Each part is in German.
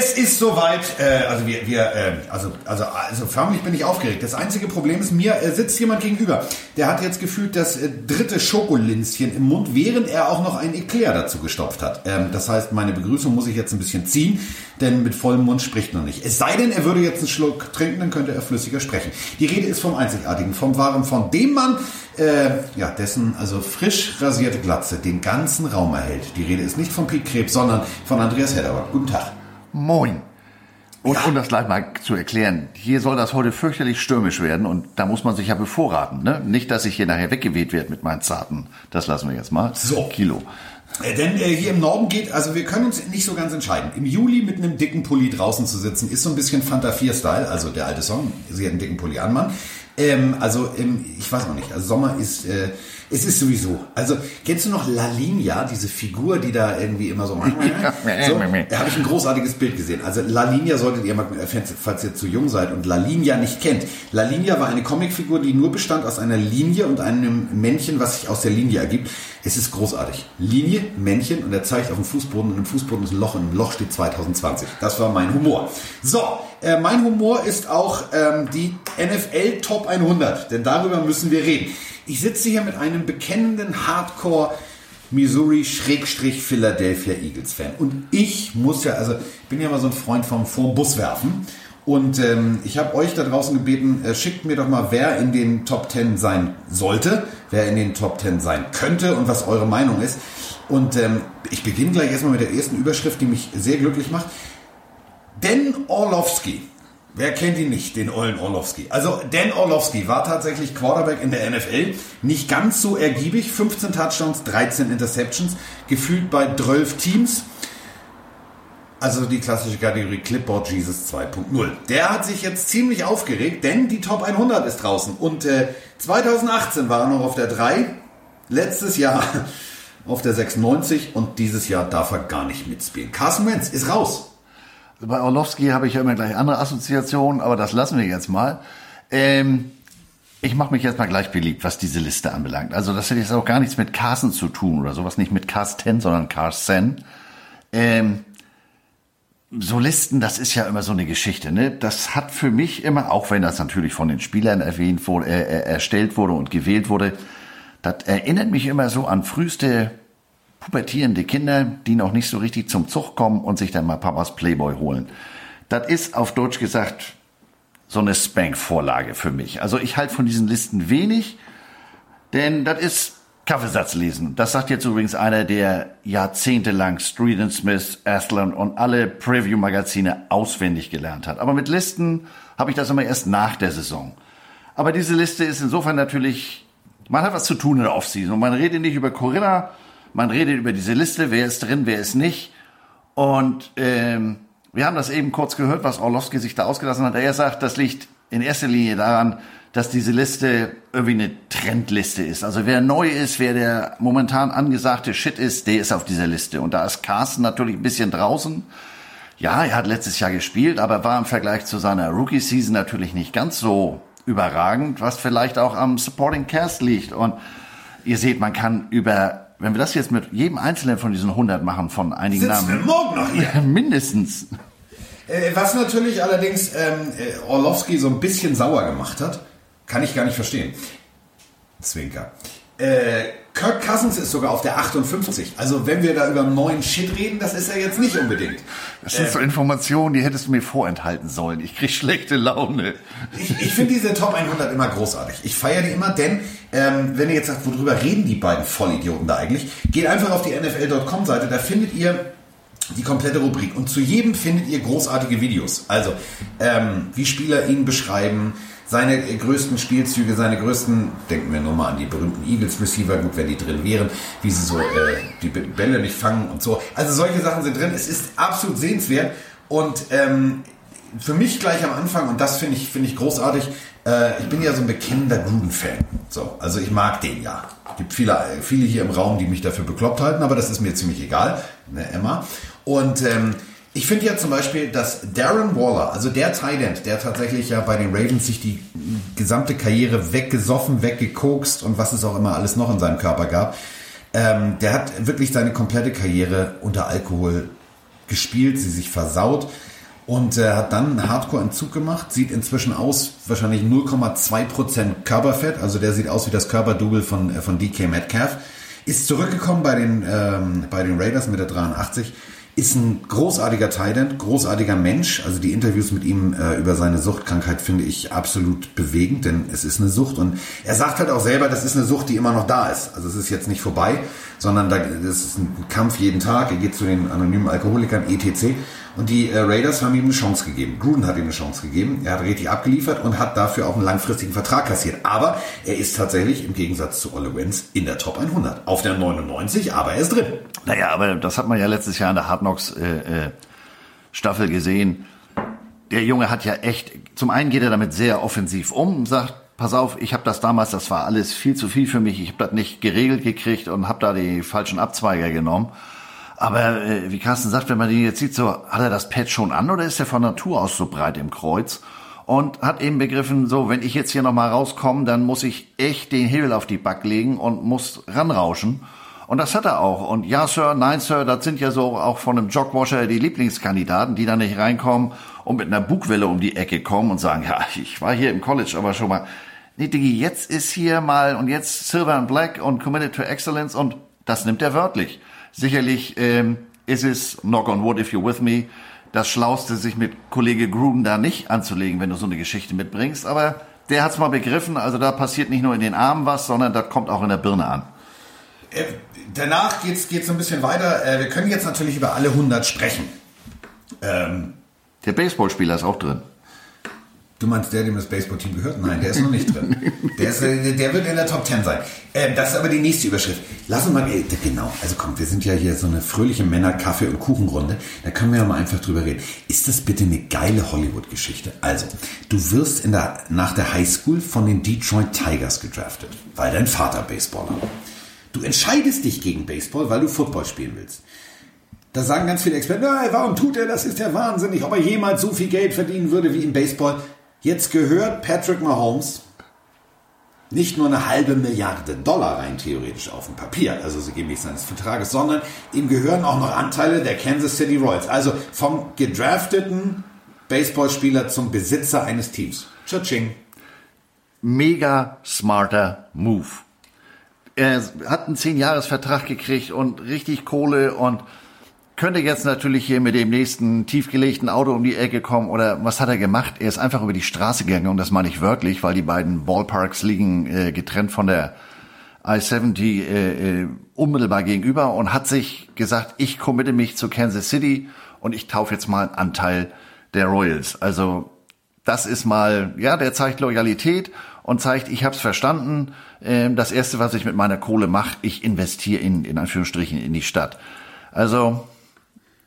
Es ist soweit. Äh, also wir, wir äh, also, also, also förmlich bin ich aufgeregt. Das einzige Problem ist, mir äh, sitzt jemand gegenüber. Der hat jetzt gefühlt das äh, dritte Schokolinzchen im Mund, während er auch noch ein Eclair dazu gestopft hat. Ähm, das heißt, meine Begrüßung muss ich jetzt ein bisschen ziehen, denn mit vollem Mund spricht man nicht. Es sei denn, er würde jetzt einen Schluck trinken, dann könnte er flüssiger sprechen. Die Rede ist vom Einzigartigen, vom Wahren, von dem Mann, äh, ja, dessen also frisch rasierte Glatze den ganzen Raum erhält. Die Rede ist nicht von Piet Krebs, sondern von Andreas Hedderber. Guten Tag. Moin. Und ja. um das gleich mal zu erklären, hier soll das heute fürchterlich stürmisch werden und da muss man sich ja bevorraten. Ne? Nicht, dass ich hier nachher weggeweht werde mit meinen Zarten. Das lassen wir jetzt mal. So. Kilo. Äh, denn äh, hier im Norden geht, also wir können uns nicht so ganz entscheiden. Im Juli mit einem dicken Pulli draußen zu sitzen, ist so ein bisschen Fanta 4-Style, also der alte Song, sie hat einen dicken Pulli an, Mann. Ähm, also ähm, ich weiß noch nicht, also Sommer ist... Äh, es ist sowieso. Also, kennst du noch La Linea, diese Figur, die da irgendwie immer so. so da habe ich ein großartiges Bild gesehen. Also, La Linea solltet ihr mal, falls ihr zu jung seid und La Linea nicht kennt. La Linea war eine Comicfigur, die nur bestand aus einer Linie und einem Männchen, was sich aus der Linie ergibt. Es ist großartig. Linie, Männchen und er zeigt auf dem Fußboden und im Fußboden ist ein Loch und im Loch steht 2020. Das war mein Humor. So, äh, mein Humor ist auch ähm, die NFL Top 100, denn darüber müssen wir reden. Ich sitze hier mit einem bekennenden Hardcore Missouri-Philadelphia Eagles-Fan. Und ich muss ja, also ich bin ja immer so ein Freund vom vor Bus werfen. Und ähm, ich habe euch da draußen gebeten, äh, schickt mir doch mal, wer in den Top 10 sein sollte, wer in den Top 10 sein könnte und was eure Meinung ist. Und ähm, ich beginne gleich erstmal mit der ersten Überschrift, die mich sehr glücklich macht. Den Orlovsky Wer kennt ihn nicht, den Ollen Orlovsky? Also Dan Orlovsky war tatsächlich Quarterback in der NFL. Nicht ganz so ergiebig. 15 Touchdowns, 13 Interceptions. Gefühlt bei 12 Teams. Also die klassische Kategorie Clipboard Jesus 2.0. Der hat sich jetzt ziemlich aufgeregt, denn die Top 100 ist draußen. Und äh, 2018 war er noch auf der 3. Letztes Jahr auf der 96 und dieses Jahr darf er gar nicht mitspielen. Carson Wentz ist raus. Bei Orlowski habe ich ja immer gleich andere Assoziationen, aber das lassen wir jetzt mal. Ähm, ich mache mich jetzt mal gleich beliebt, was diese Liste anbelangt. Also das hat jetzt auch gar nichts mit Carson zu tun oder sowas, nicht mit Carsten, sondern Carsten. Ähm, so Listen, das ist ja immer so eine Geschichte. Ne? Das hat für mich immer, auch wenn das natürlich von den Spielern erwähnt wurde, äh, äh erstellt wurde und gewählt wurde, das erinnert mich immer so an früheste pubertierende Kinder, die noch nicht so richtig zum Zug kommen und sich dann mal Papas Playboy holen. Das ist auf Deutsch gesagt so eine Spank-Vorlage für mich. Also ich halte von diesen Listen wenig, denn das ist Kaffeesatz lesen. Das sagt jetzt übrigens einer, der jahrzehntelang Street and Smith, Athlon und alle Preview-Magazine auswendig gelernt hat. Aber mit Listen habe ich das immer erst nach der Saison. Aber diese Liste ist insofern natürlich, man hat was zu tun in der Offseason und man redet nicht über Corinna, man redet über diese Liste, wer ist drin, wer ist nicht. Und ähm, wir haben das eben kurz gehört, was Orlowski sich da ausgelassen hat. Er sagt, das liegt in erster Linie daran, dass diese Liste irgendwie eine Trendliste ist. Also wer neu ist, wer der momentan angesagte Shit ist, der ist auf dieser Liste. Und da ist Carsten natürlich ein bisschen draußen. Ja, er hat letztes Jahr gespielt, aber war im Vergleich zu seiner Rookie-Season natürlich nicht ganz so überragend, was vielleicht auch am Supporting Cast liegt. Und ihr seht, man kann über wenn wir das jetzt mit jedem einzelnen von diesen 100 machen, von einigen Sitzen Namen. Wir morgen noch hier. Mindestens. Äh, was natürlich allerdings ähm, äh, Orlowski so ein bisschen sauer gemacht hat, kann ich gar nicht verstehen. Zwinker. Äh, Kirk Cousins ist sogar auf der 58. Also wenn wir da über neuen Shit reden, das ist er jetzt nicht unbedingt. Das sind äh, so Informationen, die hättest du mir vorenthalten sollen. Ich krieg schlechte Laune. Ich, ich finde diese Top 100 immer großartig. Ich feiere die immer, denn ähm, wenn ihr jetzt sagt, worüber reden die beiden Vollidioten da eigentlich, geht einfach auf die NFL.com Seite, da findet ihr die komplette Rubrik und zu jedem findet ihr großartige Videos. Also ähm, wie Spieler ihn beschreiben, seine größten Spielzüge, seine größten, denken wir nur mal an die berühmten Eagles Receiver, gut, wenn die drin wären, wie sie so äh, die Bälle nicht fangen und so. Also solche Sachen sind drin. Es ist absolut sehenswert und ähm, für mich gleich am Anfang, und das finde ich, finde ich großartig, äh, ich bin ja so ein bekennender Gruden-Fan. So, also ich mag den ja. Es gibt viele, viele hier im Raum, die mich dafür bekloppt halten, aber das ist mir ziemlich egal. Ne, Emma. Und ähm, ich finde ja zum Beispiel, dass Darren Waller, also der Thailand, der tatsächlich ja bei den Ravens sich die gesamte Karriere weggesoffen, weggekokst und was es auch immer alles noch in seinem Körper gab, ähm, der hat wirklich seine komplette Karriere unter Alkohol gespielt, sie sich versaut. und äh, hat dann einen Hardcore-Entzug gemacht, sieht inzwischen aus, wahrscheinlich 0,2% Körperfett, also der sieht aus wie das Körperdouble von, äh, von DK Metcalf, ist zurückgekommen bei den, ähm, bei den Raiders mit der 83, ist ein großartiger Titan, großartiger Mensch. Also die Interviews mit ihm äh, über seine Suchtkrankheit finde ich absolut bewegend, denn es ist eine Sucht und er sagt halt auch selber, das ist eine Sucht, die immer noch da ist. Also es ist jetzt nicht vorbei, sondern da, das ist ein Kampf jeden Tag. Er geht zu den anonymen Alkoholikern etc. Und die äh, Raiders haben ihm eine Chance gegeben. Gruden hat ihm eine Chance gegeben. Er hat richtig abgeliefert und hat dafür auch einen langfristigen Vertrag kassiert. Aber er ist tatsächlich im Gegensatz zu Olle Wentz in der Top 100. Auf der 99, aber er ist drin. Naja, aber das hat man ja letztes Jahr in der Hard Knocks äh, äh, Staffel gesehen. Der Junge hat ja echt, zum einen geht er damit sehr offensiv um und sagt, pass auf, ich habe das damals, das war alles viel zu viel für mich, ich habe das nicht geregelt gekriegt und habe da die falschen Abzweiger genommen. Aber äh, wie Carsten sagt, wenn man den jetzt sieht, so hat er das Pad schon an oder ist er von Natur aus so breit im Kreuz? Und hat eben begriffen, so, wenn ich jetzt hier nochmal rauskomme, dann muss ich echt den Hebel auf die Back legen und muss ranrauschen. Und das hat er auch. Und ja, Sir, nein, Sir, das sind ja so auch von einem Jogwasher die Lieblingskandidaten, die da nicht reinkommen und mit einer Bugwelle um die Ecke kommen und sagen, ja, ich war hier im College, aber schon mal, nee, Diggi, jetzt ist hier mal und jetzt Silver and Black und Committed to Excellence und das nimmt er wörtlich. Sicherlich ähm, ist es, knock on wood if you're with me, das Schlauste, sich mit Kollege Gruden da nicht anzulegen, wenn du so eine Geschichte mitbringst. Aber der hat's mal begriffen. Also da passiert nicht nur in den Armen was, sondern das kommt auch in der Birne an. Äh, danach geht's geht's ein bisschen weiter. Äh, wir können jetzt natürlich über alle 100 sprechen. Ähm, der Baseballspieler ist auch drin. Du meinst der, dem das Baseballteam gehört? Nein, der ist noch nicht drin. Der, ist, äh, der wird in der Top 10 sein. Ähm, das ist aber die nächste Überschrift. Lass uns mal, genau, also komm, wir sind ja hier so eine fröhliche Männer-, Kaffee- und Kuchenrunde. Da können wir ja mal einfach drüber reden. Ist das bitte eine geile Hollywood-Geschichte? Also, du wirst in der, nach der Highschool von den Detroit Tigers gedraftet, weil dein Vater Baseballer war. Du entscheidest dich gegen Baseball, weil du Football spielen willst. Da sagen ganz viele Experten, warum tut er das? Ist ja wahnsinnig, ob er jemals so viel Geld verdienen würde wie im Baseball. Jetzt gehört Patrick Mahomes nicht nur eine halbe Milliarde Dollar rein theoretisch auf dem Papier, also sie geben nicht seines Vertrages, sondern ihm gehören auch noch Anteile der Kansas City Royals. Also vom gedrafteten Baseballspieler zum Besitzer eines Teams. Cha-ching. Mega smarter Move. Er hat einen 10-Jahres-Vertrag gekriegt und richtig Kohle und könnte jetzt natürlich hier mit dem nächsten tiefgelegten Auto um die Ecke kommen oder was hat er gemacht? Er ist einfach über die Straße gegangen und das meine ich wörtlich, weil die beiden Ballparks liegen äh, getrennt von der I-70 äh, äh, unmittelbar gegenüber und hat sich gesagt, ich committe mich zu Kansas City und ich taufe jetzt mal einen Anteil der Royals. Also das ist mal, ja, der zeigt Loyalität und zeigt, ich habe es verstanden. Ähm, das Erste, was ich mit meiner Kohle mache, ich investiere in, in Anführungsstrichen in die Stadt. Also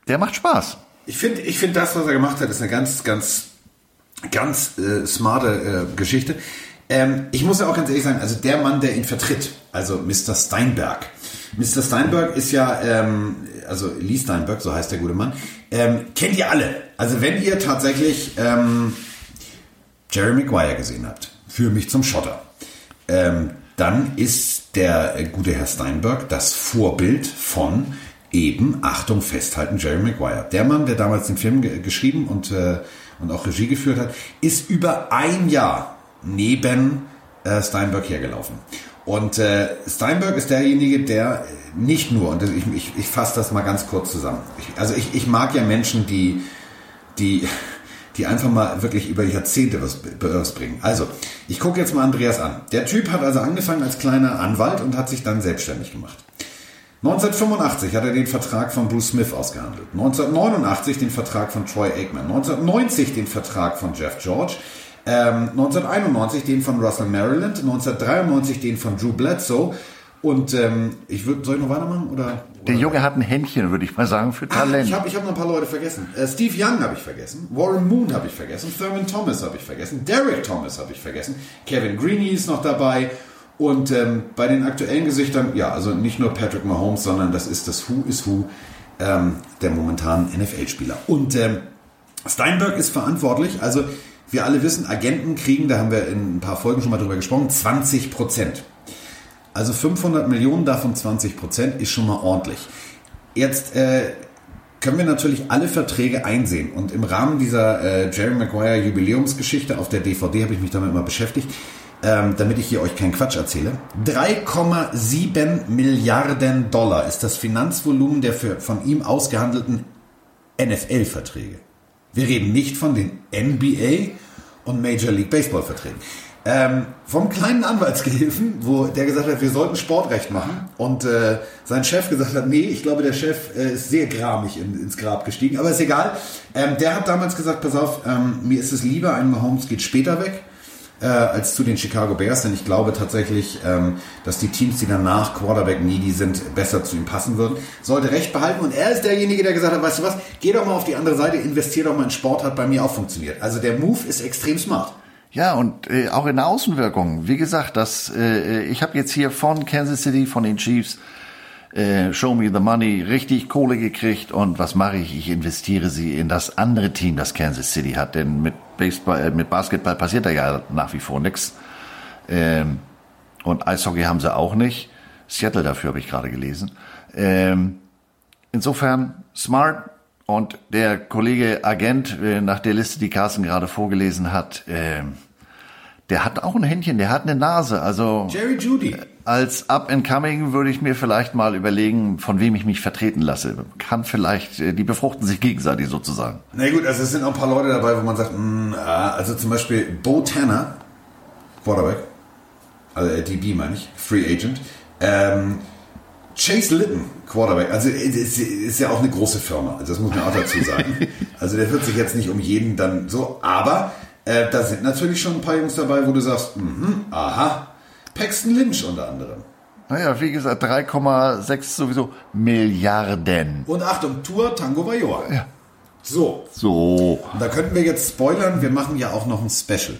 der macht Spaß. Ich finde, ich finde das, was er gemacht hat, ist eine ganz, ganz, ganz äh, smarte äh, Geschichte. Ähm, ich muss ja auch ganz ehrlich sagen, also der Mann, der ihn vertritt, also Mr. Steinberg. Mr. Steinberg ist ja, ähm, also Lee Steinberg, so heißt der gute Mann, ähm, kennt ihr alle. Also wenn ihr tatsächlich ähm, Jerry Maguire gesehen habt, für mich zum Schotter, ähm, dann ist der äh, gute Herr Steinberg das Vorbild von eben, Achtung, festhalten, Jerry Maguire. Der Mann, der damals den Film ge geschrieben und, äh, und auch Regie geführt hat, ist über ein Jahr neben äh, Steinberg hergelaufen. Und äh, Steinberg ist derjenige, der nicht nur, und ich, ich, ich fasse das mal ganz kurz zusammen. Ich, also ich, ich mag ja Menschen, die, die, die einfach mal wirklich über Jahrzehnte was, was bringen. Also, ich gucke jetzt mal Andreas an. Der Typ hat also angefangen als kleiner Anwalt und hat sich dann selbstständig gemacht. 1985 hat er den Vertrag von Bruce Smith ausgehandelt. 1989 den Vertrag von Troy Aikman. 1990 den Vertrag von Jeff George. Ähm, 1991 den von Russell Maryland. 1993 den von Drew Bledsoe. Und ähm, ich würde, soll ich noch weitermachen? Oder? Der Junge hat ein Händchen, würde ich mal sagen, für Talent. Ah, ich habe ich hab noch ein paar Leute vergessen. Äh, Steve Young habe ich vergessen. Warren Moon habe ich vergessen. Thurman Thomas habe ich vergessen. Derek Thomas habe ich vergessen. Kevin Greeny ist noch dabei. Und ähm, bei den aktuellen Gesichtern, ja, also nicht nur Patrick Mahomes, sondern das ist das Who is Who ähm, der momentanen NFL-Spieler. Und ähm, Steinberg ist verantwortlich, also wir alle wissen, Agenten kriegen, da haben wir in ein paar Folgen schon mal drüber gesprochen, 20 Prozent. Also 500 Millionen davon 20 Prozent ist schon mal ordentlich. Jetzt äh, können wir natürlich alle Verträge einsehen. Und im Rahmen dieser äh, Jerry Maguire Jubiläumsgeschichte auf der DVD habe ich mich damit immer beschäftigt, ähm, damit ich hier euch keinen Quatsch erzähle. 3,7 Milliarden Dollar ist das Finanzvolumen der für, von ihm ausgehandelten NFL-Verträge. Wir reden nicht von den NBA und Major League Baseball-Verträgen. Ähm, vom kleinen Anwaltsgehilfen, wo der gesagt hat, wir sollten Sportrecht machen und äh, sein Chef gesagt hat, nee, ich glaube, der Chef äh, ist sehr gramig in, ins Grab gestiegen, aber ist egal. Ähm, der hat damals gesagt, pass auf, ähm, mir ist es lieber, ein Mahomes geht später weg, äh, als zu den Chicago Bears, denn ich glaube tatsächlich, ähm, dass die Teams, die danach Quarterback needy sind, besser zu ihm passen würden. Sollte recht behalten und er ist derjenige, der gesagt hat, weißt du was, geh doch mal auf die andere Seite, investier doch mal in Sport, hat bei mir auch funktioniert. Also der Move ist extrem smart. Ja, und äh, auch in der Außenwirkung. Wie gesagt, das, äh, ich habe jetzt hier von Kansas City, von den Chiefs, äh, Show Me the Money, richtig Kohle gekriegt. Und was mache ich? Ich investiere sie in das andere Team, das Kansas City hat. Denn mit, Baseball, äh, mit Basketball passiert da ja nach wie vor nichts. Ähm, und Eishockey haben sie auch nicht. Seattle dafür habe ich gerade gelesen. Ähm, insofern smart, und der Kollege Agent, äh, nach der Liste, die Carsten gerade vorgelesen hat, äh, der hat auch ein Händchen, der hat eine Nase. Also Jerry Judy. Als Up and Coming würde ich mir vielleicht mal überlegen, von wem ich mich vertreten lasse. Kann vielleicht, äh, die befruchten sich gegenseitig sozusagen. Na gut, also es sind auch ein paar Leute dabei, wo man sagt, mh, ah, also zum Beispiel Bo Tanner, Quarterback, also DB meine ich, Free Agent. Ähm, Chase Litton, Quarterback, also ist, ist ja auch eine große Firma, also das muss man auch dazu sagen. Also der wird sich jetzt nicht um jeden dann so, aber äh, da sind natürlich schon ein paar Jungs dabei, wo du sagst, mh, aha, Paxton Lynch unter anderem. Naja, wie gesagt, 3,6 sowieso Milliarden. Und Achtung, Tour Tango Bayoa. Ja. So. So. Und da könnten wir jetzt spoilern, wir machen ja auch noch ein Special.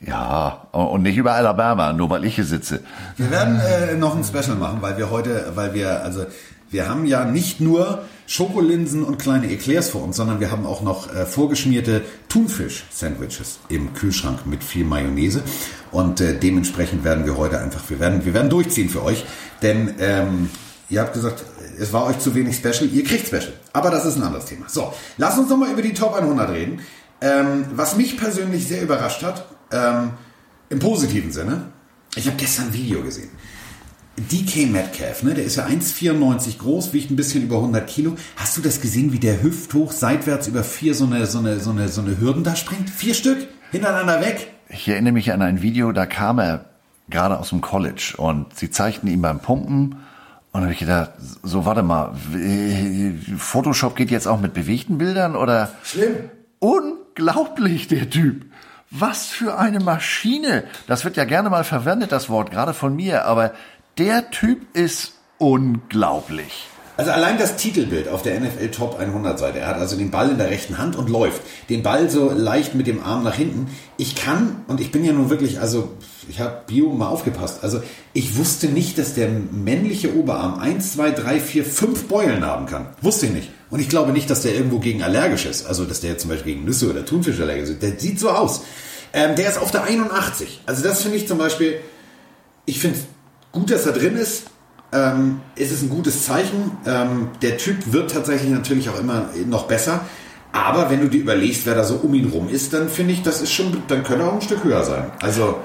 Ja, und nicht über Alabama, nur weil ich hier sitze. Wir werden äh, noch ein Special machen, weil wir heute, weil wir, also wir haben ja nicht nur Schokolinsen und kleine Eclairs vor uns, sondern wir haben auch noch äh, vorgeschmierte Thunfisch-Sandwiches im Kühlschrank mit viel Mayonnaise. Und äh, dementsprechend werden wir heute einfach, wir werden, wir werden durchziehen für euch, denn ähm, ihr habt gesagt, es war euch zu wenig Special, ihr kriegt Special. Aber das ist ein anderes Thema. So, lass uns nochmal über die Top 100 reden. Ähm, was mich persönlich sehr überrascht hat, ähm, im positiven Sinne, ich habe gestern ein Video gesehen. DK Metcalf, ne, der ist ja 1,94 groß, wiegt ein bisschen über 100 Kilo. Hast du das gesehen, wie der hüfthoch seitwärts über vier so eine, so eine, so eine, so eine Hürden da springt? Vier Stück hintereinander weg. Ich erinnere mich an ein Video, da kam er gerade aus dem College und sie zeigten ihn beim Pumpen und habe ich gedacht, so warte mal, Photoshop geht jetzt auch mit bewegten Bildern oder? Schlimm. Unglaublich, der Typ. Was für eine Maschine. Das wird ja gerne mal verwendet, das Wort, gerade von mir, aber der Typ ist unglaublich. Also allein das Titelbild auf der NFL Top 100 Seite. Er hat also den Ball in der rechten Hand und läuft. Den Ball so leicht mit dem Arm nach hinten. Ich kann, und ich bin ja nun wirklich, also ich habe Bio mal aufgepasst. Also ich wusste nicht, dass der männliche Oberarm 1, 2, 3, 4, 5 Beulen haben kann. Wusste ich nicht. Und ich glaube nicht, dass der irgendwo gegen allergisch ist. Also dass der zum Beispiel gegen Nüsse oder Thunfisch allergisch ist. Der sieht so aus. Ähm, der ist auf der 81. Also das finde ich zum Beispiel, ich finde es gut, dass er drin ist. Ähm, ist es ein gutes Zeichen. Ähm, der Typ wird tatsächlich natürlich auch immer noch besser. Aber wenn du dir überlegst, wer da so um ihn rum ist, dann finde ich, das ist schon, dann könnte er auch ein Stück höher sein. Also,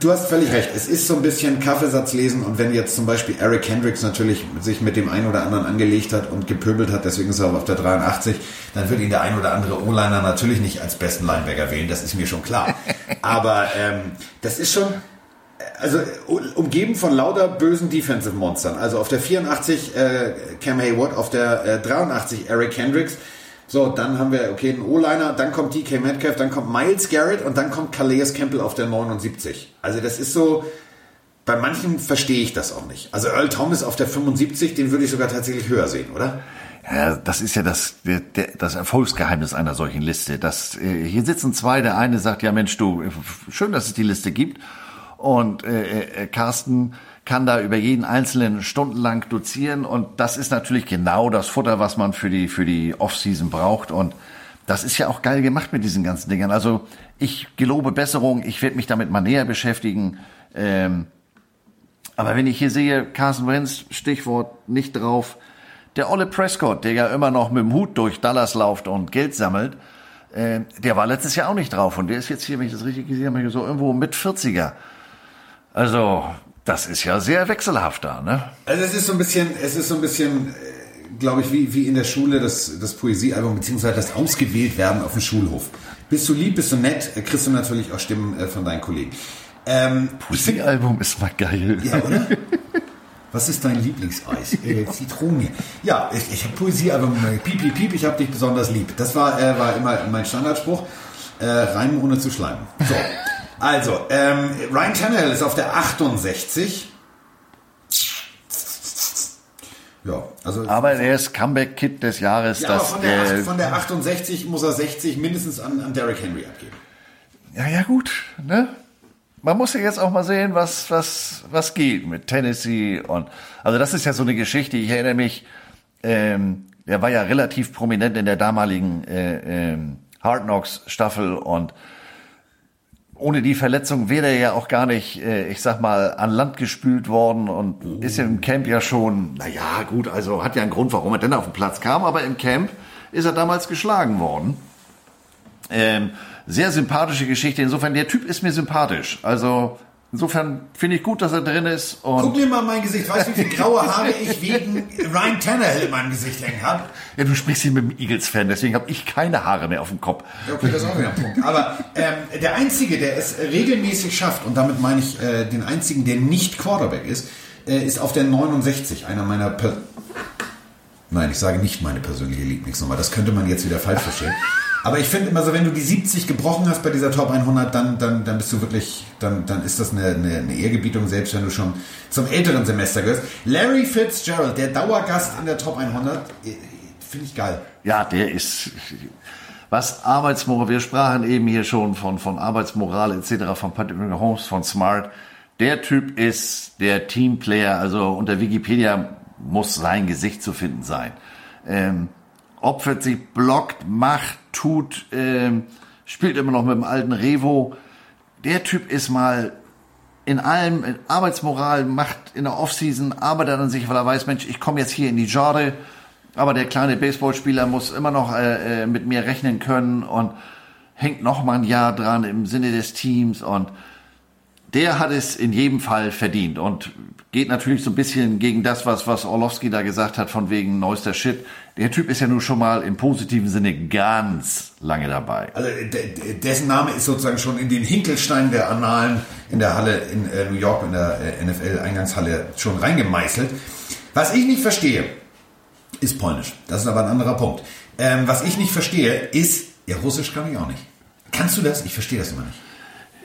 du hast völlig recht. Es ist so ein bisschen Kaffeesatz lesen und wenn jetzt zum Beispiel Eric Hendricks natürlich sich mit dem einen oder anderen angelegt hat und gepöbelt hat, deswegen ist er auf der 83, dann wird ihn der ein oder andere O-Liner natürlich nicht als besten Linebacker wählen, das ist mir schon klar. Aber ähm, das ist schon, also umgeben von lauter bösen Defensive Monstern. Also auf der 84 äh, Cam Hayward, auf der äh, 83 Eric Hendricks. So, dann haben wir, okay, einen O-Liner, dann kommt DK Metcalf, dann kommt Miles Garrett und dann kommt Calais Campbell auf der 79. Also das ist so, bei manchen verstehe ich das auch nicht. Also Earl Thomas auf der 75, den würde ich sogar tatsächlich höher sehen, oder? Ja, das ist ja das, das Erfolgsgeheimnis einer solchen Liste. Das, äh, hier sitzen zwei, der eine sagt, ja Mensch, du, schön, dass es die Liste gibt. Und äh, äh, Carsten kann da über jeden einzelnen stundenlang dozieren. Und das ist natürlich genau das Futter, was man für die, für die Off-Season braucht. Und das ist ja auch geil gemacht mit diesen ganzen Dingern. Also ich gelobe Besserung. Ich werde mich damit mal näher beschäftigen. Ähm, Aber wenn ich hier sehe, Carson Wentz, Stichwort nicht drauf, der Olle Prescott, der ja immer noch mit dem Hut durch Dallas lauft und Geld sammelt, äh, der war letztes Jahr auch nicht drauf und der ist jetzt hier, wenn ich das richtig gesehen habe, so irgendwo mit 40er. Also, das ist ja sehr wechselhaft da, ne? Also es ist so ein bisschen, es ist so ein bisschen, äh, glaube ich, wie, wie in der Schule das, das Poesiealbum, beziehungsweise das Ausgewähltwerden auf dem Schulhof. Bist du lieb, bist du nett, äh, kriegst du natürlich auch Stimmen äh, von deinen Kollegen. Ähm, Poesiealbum ist mal geil. Ja, oder? Was ist dein Lieblingseis? Äh, Zitrone. Ja, ich, ich habe Poesiealbum, piep, piep, piep, ich habe dich besonders lieb. Das war, äh, war immer mein Standardspruch. Äh, reimen ohne zu schleimen. So, also, ähm, Ryan Tannehill ist auf der 68. Ja, also. Aber er ist Comeback-Kit des Jahres. Ja, das, von, der, acht- von der 68 muss er 60 mindestens an, an Derrick Henry abgeben. Ja, ja, gut, ne? Man muss ja jetzt auch mal sehen, was, was, was geht mit Tennessee und, also das ist ja so eine Geschichte. Ich erinnere mich, ähm, er war ja relativ prominent in der damaligen äh, ähm, Hard Knocks Staffel und ohne die Verletzung wäre er ja auch gar nicht, äh, ich sag mal, an Land gespült worden und ist im Camp ja schon, naja, gut, also hat ja einen Grund, warum er denn auf den Platz kam, aber im Camp ist er damals geschlagen worden. Ähm, sehr sympathische Geschichte. Insofern, der Typ ist mir sympathisch. Also insofern finde ich gut, dass er drin ist. Guck dir mal mein Gesicht. Weißt du, wie viele graue Haare ich wegen Ryan Tannehill in meinem Gesicht hängen habe? ja, du sprichst hier mit dem Eagles-Fan, deswegen habe ich keine Haare mehr auf dem Kopf. Okay, das ist auch wieder ein Punkt. Aber ähm, der Einzige, der es regelmäßig schafft, und damit meine ich äh, den Einzigen, der nicht Quarterback ist, äh, ist auf der 69, einer meiner... Per Nein, ich sage nicht meine persönliche Lieblingsnummer. Das könnte man jetzt wieder falsch verstehen. Aber ich finde immer so, wenn du die 70 gebrochen hast bei dieser Top 100, dann, dann, dann bist du wirklich, dann, dann ist das eine, eine, eine Ehrgebietung, selbst wenn du schon zum älteren Semester gehörst. Larry Fitzgerald, der Dauergast in der Top 100, äh, finde ich geil. Ja, der ist, was Arbeitsmoral, wir sprachen eben hier schon von, von Arbeitsmoral etc., von Patrick Holmes, von Smart. Der Typ ist der Teamplayer, also unter Wikipedia muss sein Gesicht zu finden sein. Ähm, opfert sich, blockt, macht, tut, ähm, spielt immer noch mit dem alten Revo. Der Typ ist mal in allem, in Arbeitsmoral, macht in der Offseason, arbeitet an sich, weil er weiß, Mensch, ich komme jetzt hier in die Genre, aber der kleine Baseballspieler muss immer noch äh, äh, mit mir rechnen können und hängt noch mal ein Jahr dran im Sinne des Teams und der hat es in jedem Fall verdient und geht natürlich so ein bisschen gegen das, was, was Orlowski da gesagt hat, von wegen neuester Shit. Der Typ ist ja nun schon mal im positiven Sinne ganz lange dabei. Also de- dessen Name ist sozusagen schon in den Hinkelstein der Annalen in der Halle in äh, New York, in der äh, NFL-Eingangshalle schon reingemeißelt. Was ich nicht verstehe, ist Polnisch. Das ist aber ein anderer Punkt. Ähm, was ich nicht verstehe, ist, ja, Russisch kann ich auch nicht. Kannst du das? Ich verstehe das immer nicht.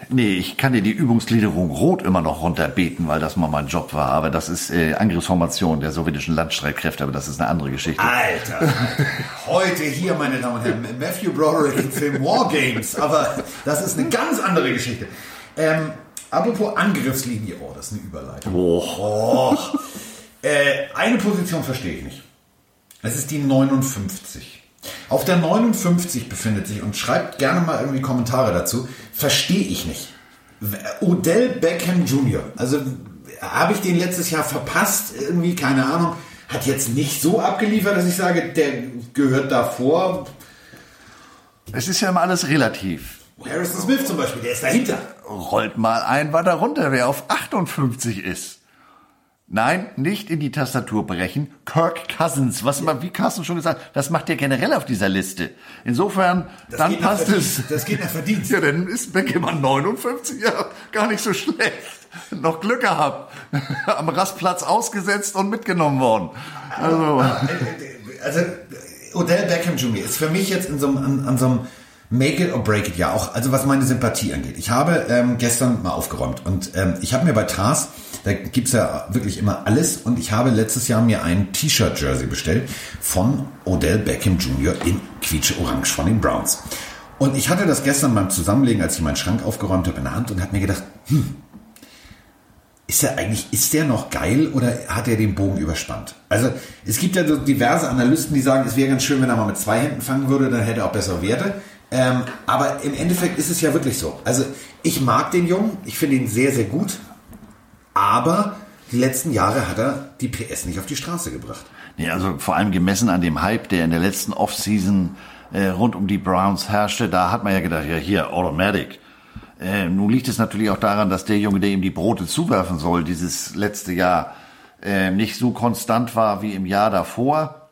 Nee, ich kann dir die Übungsgliederung rot immer noch runterbeten, weil das mal mein Job war. Aber das ist äh, Angriffsformation der sowjetischen Landstreitkräfte, aber das ist eine andere Geschichte. Alter, heute hier, meine Damen und Herren, Matthew Broderick im Film War Games, aber das ist eine ganz andere Geschichte. Ähm, apropos Angriffslinie, oh, das ist eine Überleitung. Oh. Äh, eine Position verstehe ich nicht. Es ist die 59. Auf der 59 befindet sich und schreibt gerne mal irgendwie Kommentare dazu. Verstehe ich nicht. Odell Beckham Jr. Also habe ich den letztes Jahr verpasst? Irgendwie, keine Ahnung. Hat jetzt nicht so abgeliefert, dass ich sage, der gehört davor. Es ist ja immer alles relativ. Harrison Smith zum Beispiel, der ist dahinter. Rollt mal ein weiter runter, wer auf 58 ist. Nein, nicht in die Tastatur brechen. Kirk Cousins, was man, wie Carsten schon gesagt, das macht er generell auf dieser Liste. Insofern, Das dann passt es. Das geht nach Verdienst. Ja, dann ist Beckemann 59 ja gar nicht so schlecht. Noch Glück gehabt. Am Rastplatz ausgesetzt und mitgenommen worden. Also, also Odell Beckham Jr. ist für mich jetzt in so einem, an, an so einem Make it or break it ja auch, also was meine Sympathie angeht. Ich habe ähm, gestern mal aufgeräumt und ähm, ich habe mir bei Tars, da gibt's ja wirklich immer alles und ich habe letztes Jahr mir ein T-Shirt-Jersey bestellt von Odell Beckham Jr. in quietsche-orange von den Browns. Und ich hatte das gestern beim Zusammenlegen, als ich meinen Schrank aufgeräumt habe, in der Hand und habe mir gedacht, hm, ist er eigentlich, ist der noch geil oder hat er den Bogen überspannt? Also es gibt ja so diverse Analysten, die sagen, es wäre ganz schön, wenn er mal mit zwei Händen fangen würde, dann hätte er auch bessere Werte. Ähm, aber im Endeffekt ist es ja wirklich so. Also ich mag den Jungen, ich finde ihn sehr, sehr gut, aber die letzten Jahre hat er die PS nicht auf die Straße gebracht. Nee, also vor allem gemessen an dem Hype, der in der letzten Offseason äh, rund um die Browns herrschte, da hat man ja gedacht, ja hier, Automatic. Äh, nun liegt es natürlich auch daran, dass der Junge, der ihm die Brote zuwerfen soll, dieses letzte Jahr äh, nicht so konstant war wie im Jahr davor.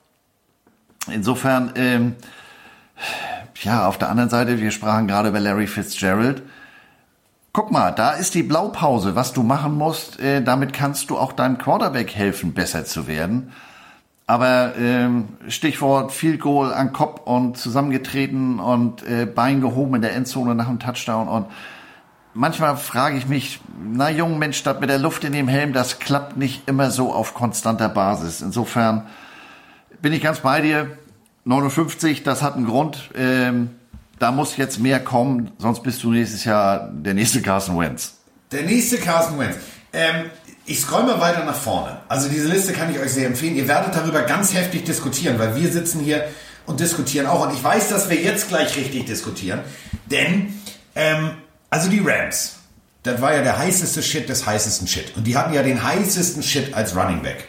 Insofern, ähm, ja, auf der anderen Seite, wir sprachen gerade über Larry Fitzgerald. Guck mal, da ist die Blaupause, was du machen musst. Äh, damit kannst du auch deinem Quarterback helfen, besser zu werden. Aber ähm, Stichwort Field Goal an Kopf und zusammengetreten und äh, Bein gehoben in der Endzone nach dem Touchdown und manchmal frage ich mich, na jungen Mensch, statt mit der Luft in dem Helm, das klappt nicht immer so auf konstanter Basis. Insofern bin ich ganz bei dir. 59, das hat einen Grund. Ähm, da muss jetzt mehr kommen, sonst bist du nächstes Jahr der nächste Carson Wentz. Der nächste Carson Wentz. Ähm, ich scroll mal weiter nach vorne. Also diese Liste kann ich euch sehr empfehlen. Ihr werdet darüber ganz heftig diskutieren, weil wir sitzen hier und diskutieren auch. Und ich weiß, dass wir jetzt gleich richtig diskutieren. Denn, ähm, also die Rams, das war ja der heißeste Shit des heißesten Shit. Und die hatten ja den heißesten Shit als Running Back.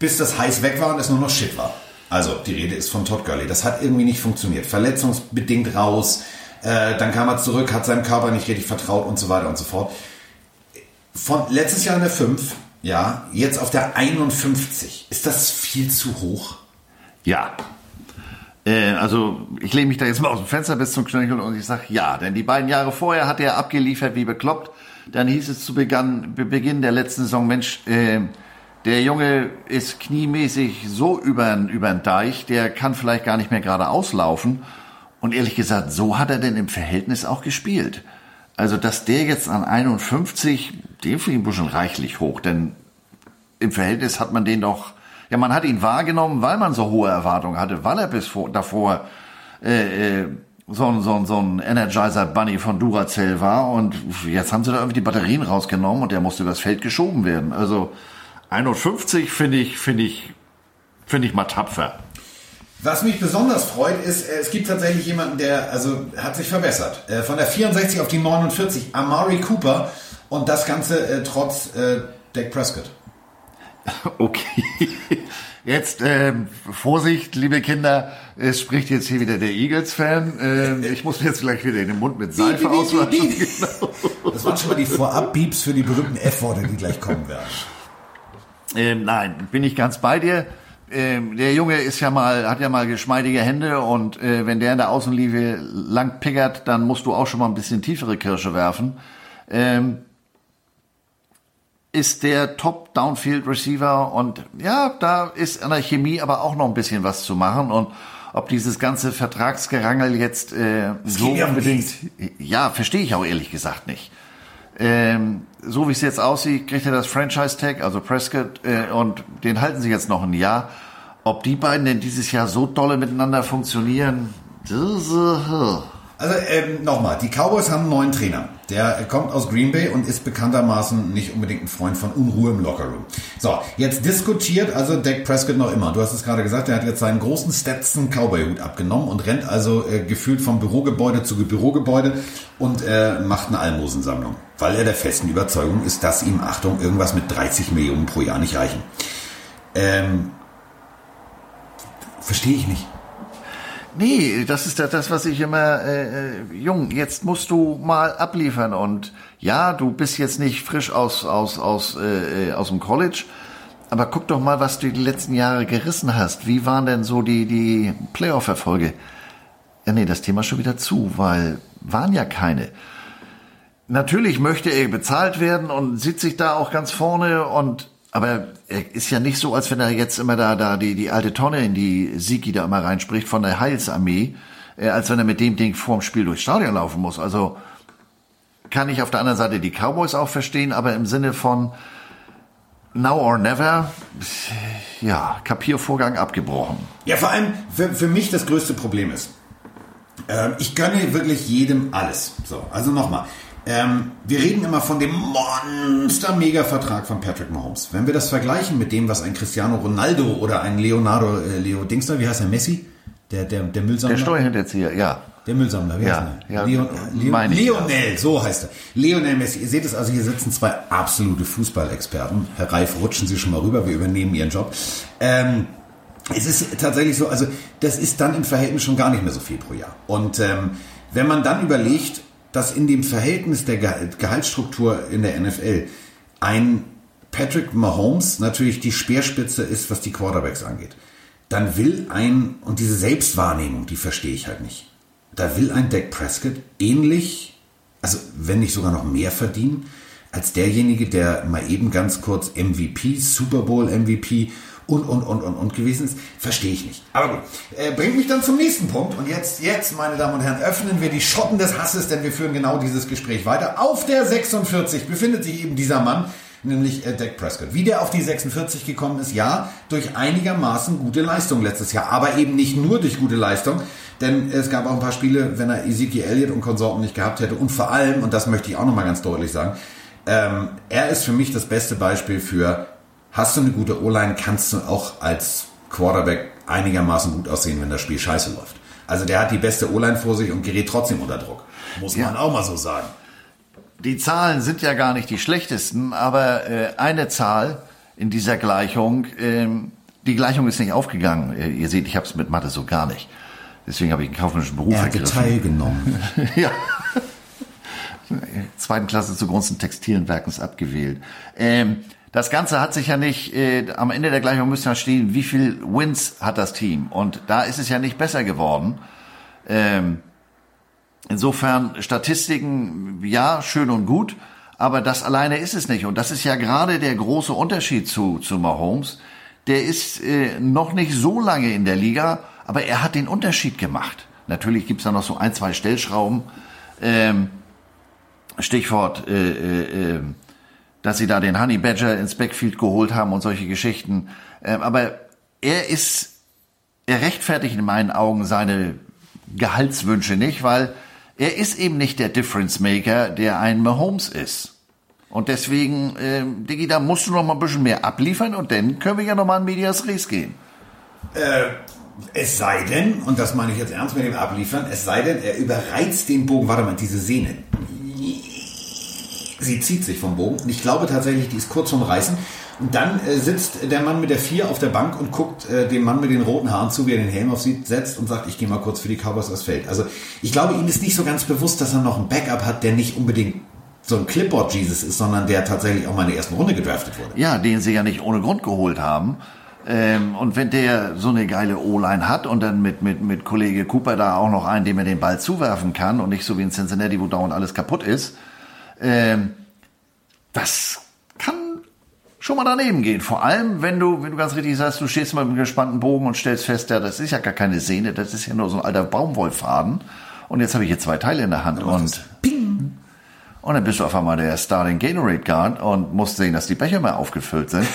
Bis das heiß weg war und es nur noch Shit war. Also, die Rede ist von Todd Gurley. Das hat irgendwie nicht funktioniert. Verletzungsbedingt raus. Äh, dann kam er zurück, hat seinem Körper nicht richtig vertraut und so weiter und so fort von letztes Jahr in der 5, ja, jetzt auf der 51. Ist das viel zu hoch? Ja. Äh, also ich lehne mich da jetzt mal aus dem Fenster bis zum Knöchel und ich sage ja, denn die beiden Jahre vorher hat er abgeliefert wie bekloppt. Dann hieß es zu Beginn, Beginn der letzten Saison, Mensch, äh, der Junge ist kniemäßig so über den Deich, der kann vielleicht gar nicht mehr gerade auslaufen. Und ehrlich gesagt, so hat er denn im Verhältnis auch gespielt. Also, dass der jetzt an 51, den finde ich bisschen reichlich hoch, denn im Verhältnis hat man den doch, ja, man hat ihn wahrgenommen, weil man so hohe Erwartungen hatte, weil er bis vor, davor äh, äh, so ein, so ein, so ein Energizer Bunny von Duracell war und jetzt haben sie da irgendwie die Batterien rausgenommen und der musste übers Feld geschoben werden. Also 51 finde ich, finde ich, finde ich mal tapfer. Was mich besonders freut, ist, äh, es gibt tatsächlich jemanden, der also hat sich verbessert. Äh, von der 64 auf die 49, Amari Cooper und das Ganze äh, trotz äh, Dak Prescott. Okay. Jetzt äh, Vorsicht, liebe Kinder, es spricht jetzt hier wieder der Eagles-Fan. Äh, ich muss mir jetzt gleich wieder in den Mund mit Seife auswaschen. Genau. Das waren schon mal die Vorab-Beeps für die berühmten F-Worte, die gleich kommen werden. Ähm, nein, bin ich ganz bei dir ähm, der Junge ist ja mal, hat ja mal geschmeidige Hände und äh, wenn der in der Außenlinie lang pickert, dann musst du auch schon mal ein bisschen tiefere Kirsche werfen. Ähm, ist der Top Downfield Receiver und ja, da ist an der Chemie aber auch noch ein bisschen was zu machen und ob dieses ganze Vertragsgerangel jetzt äh, so unbedingt, ja, verstehe ich auch ehrlich gesagt nicht. Ähm, so wie es jetzt aussieht, kriegt er das Franchise-Tag, also Prescott, äh, und den halten sie jetzt noch ein Jahr. Ob die beiden denn dieses Jahr so dolle miteinander funktionieren, also ähm, nochmal, die Cowboys haben einen neuen Trainer. Der kommt aus Green Bay und ist bekanntermaßen nicht unbedingt ein Freund von Unruhe im Lockerroom. So, jetzt diskutiert also Dak Prescott noch immer. Du hast es gerade gesagt, er hat jetzt seinen großen Stetson Cowboy-Hut abgenommen und rennt also äh, gefühlt vom Bürogebäude zu Bürogebäude und äh, macht eine Almosensammlung. Weil er der festen Überzeugung ist, dass ihm, Achtung, irgendwas mit 30 Millionen pro Jahr nicht reichen. Ähm, Verstehe ich nicht. Nee, das ist das, was ich immer, äh, äh, Jung, jetzt musst du mal abliefern und ja, du bist jetzt nicht frisch aus, aus, aus, äh, äh, aus dem College, aber guck doch mal, was du die letzten Jahre gerissen hast. Wie waren denn so die, die Playoff-Erfolge? Ja, nee, das Thema schon wieder zu, weil waren ja keine. Natürlich möchte er bezahlt werden und sieht sich da auch ganz vorne und aber er ist ja nicht so, als wenn er jetzt immer da, da die, die alte Tonne in die Siki da immer reinspricht von der Heilsarmee, äh, als wenn er mit dem Ding vorm Spiel durchs Stadion laufen muss. Also kann ich auf der anderen Seite die Cowboys auch verstehen, aber im Sinne von now or never, ja, Kapiervorgang abgebrochen. Ja, vor allem für, für mich das größte Problem ist, äh, ich gönne wirklich jedem alles. So, also nochmal. Ähm, wir reden immer von dem Monster-Mega-Vertrag von Patrick Mahomes. Wenn wir das vergleichen mit dem, was ein Cristiano Ronaldo oder ein Leonardo, äh, Leo Dingster, wie heißt er, Messi? Der, der, der Müllsammler? Der Steuerhinterzieher, ja. Der Müllsammler, wie Ja, heißt er? ja, Leon, Leon, meine ich, Lionel, so heißt er. Lionel Messi. Ihr seht es also, hier sitzen zwei absolute Fußballexperten. Herr Reif, rutschen Sie schon mal rüber, wir übernehmen Ihren Job. Ähm, es ist tatsächlich so, also das ist dann im Verhältnis schon gar nicht mehr so viel pro Jahr. Und ähm, wenn man dann überlegt, dass in dem Verhältnis der Gehalt, Gehaltsstruktur in der NFL ein Patrick Mahomes natürlich die Speerspitze ist, was die Quarterbacks angeht, dann will ein, und diese Selbstwahrnehmung, die verstehe ich halt nicht, da will ein Dak Prescott ähnlich, also wenn nicht sogar noch mehr verdienen, als derjenige, der mal eben ganz kurz MVP, Super Bowl MVP und, und, und, und, und gewesen ist, verstehe ich nicht. Aber gut, äh, bringt mich dann zum nächsten Punkt. Und jetzt, jetzt, meine Damen und Herren, öffnen wir die Schotten des Hasses, denn wir führen genau dieses Gespräch weiter. Auf der 46 befindet sich eben dieser Mann, nämlich äh, Dak Prescott. Wie der auf die 46 gekommen ist, ja, durch einigermaßen gute Leistung letztes Jahr, aber eben nicht nur durch gute Leistung, denn es gab auch ein paar Spiele, wenn er Ezekiel Elliott und Konsorten nicht gehabt hätte und vor allem, und das möchte ich auch nochmal ganz deutlich sagen, ähm, er ist für mich das beste Beispiel für, hast du eine gute O-Line, kannst du auch als Quarterback einigermaßen gut aussehen, wenn das Spiel scheiße läuft. Also der hat die beste O-Line vor sich und gerät trotzdem unter Druck. Muss Ja. man auch mal so sagen. Die Zahlen sind ja gar nicht die schlechtesten, aber äh, eine Zahl in dieser Gleichung, ähm, die Gleichung ist nicht aufgegangen. Äh, ihr seht, ich habe es mit Mathe so gar nicht. Deswegen habe ich einen kaufmännischen Beruf Er ergriffen. teilgenommen. ja. Zweiten Klasse zugunsten textilen Werkens abgewählt. Ähm, das Ganze hat sich ja nicht, äh, am Ende der Gleichung müsste ja stehen, wie viel Wins hat das Team? Und da ist es ja nicht besser geworden. Ähm, insofern Statistiken, ja, schön und gut, aber das alleine ist es nicht. Und das ist ja gerade der große Unterschied zu, zu Mahomes. Der ist äh, noch nicht so lange in der Liga, aber er hat den Unterschied gemacht. Natürlich gibt's da noch so ein, zwei Stellschrauben. Ähm, Stichwort, äh, äh, äh, dass sie da den Honey Badger ins Backfield geholt haben und solche Geschichten. Ähm, aber er ist, er rechtfertigt in meinen Augen seine Gehaltswünsche nicht, weil er ist eben nicht der Difference Maker, der ein Mahomes ist. Und deswegen, ähm, Diggi, da musst du noch mal ein bisschen mehr abliefern und dann können wir ja noch mal in Medias Res gehen. Es sei denn, und das meine ich jetzt ernst mit dem Abliefern, es sei denn, er überreizt den Bogen. Warte mal, diese Sehne. Sie zieht sich vom Bogen. Und ich glaube tatsächlich, die ist kurz vom Reißen. Und dann äh, sitzt der Mann mit der Vier auf der Bank und guckt äh, dem Mann mit den roten Haaren zu, wie er den Helm aufsieht, setzt und sagt, ich gehe mal kurz für die Cowboys aufs Feld. Also ich glaube, ihm ist nicht so ganz bewusst, dass er noch ein Backup hat, der nicht unbedingt so ein Clipboard-Jesus ist, sondern der tatsächlich auch mal in der ersten Runde gedraftet wurde. Ja, den sie ja nicht ohne Grund geholt haben. Ähm, und wenn der so eine geile O-Line hat und dann mit, mit, mit Kollege Cooper da auch noch einen, dem er den Ball zuwerfen kann und nicht so wie in Cincinnati, wo dauernd alles kaputt ist, ähm, das kann schon mal daneben gehen. Vor allem, wenn du, wenn du ganz richtig sagst, du stehst mal mit einem gespannten Bogen und stellst fest, ja, das ist ja gar keine Sehne, das ist ja nur so ein alter Baumwollfaden. Und jetzt habe ich hier zwei Teile in der Hand und Ping! und dann bist du auf einmal der Starting Gatorade Guard und musst sehen, dass die Becher mal aufgefüllt sind.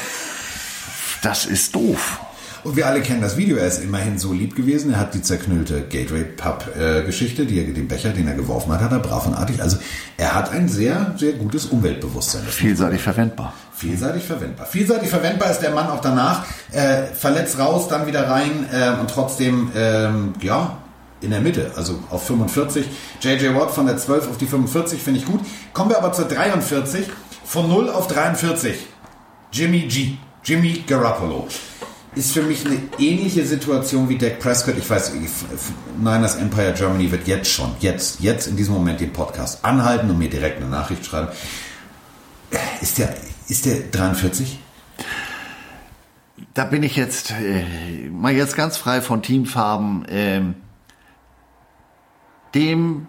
Das ist doof. Und wir alle kennen das Video. Er ist immerhin so lieb gewesen. Er hat die zerknüllte Gatorade Pub Geschichte, die er, den Becher, den er geworfen hat, hat er brav und artig. Also er hat ein sehr, sehr gutes Umweltbewusstsein. Vielseitig verwendbar. Vielseitig verwendbar. Vielseitig verwendbar ist der Mann auch danach. Äh, verletzt raus, dann wieder rein äh, und trotzdem, ähm, ja, in der Mitte, also auf 45. JJ Watt von der 12 auf die 45 finde ich gut. Kommen wir aber zur 43. Von 0 auf 43. Jimmy G. Jimmy Garoppolo. Ist für mich eine ähnliche Situation wie Dak Prescott. Ich weiß, Niners Empire Germany wird jetzt schon, jetzt, jetzt in diesem Moment den Podcast anhalten und mir direkt eine Nachricht schreiben. Ist der, ist der 43? Da bin ich jetzt äh, mal jetzt ganz frei von Teamfarben. Ähm, dem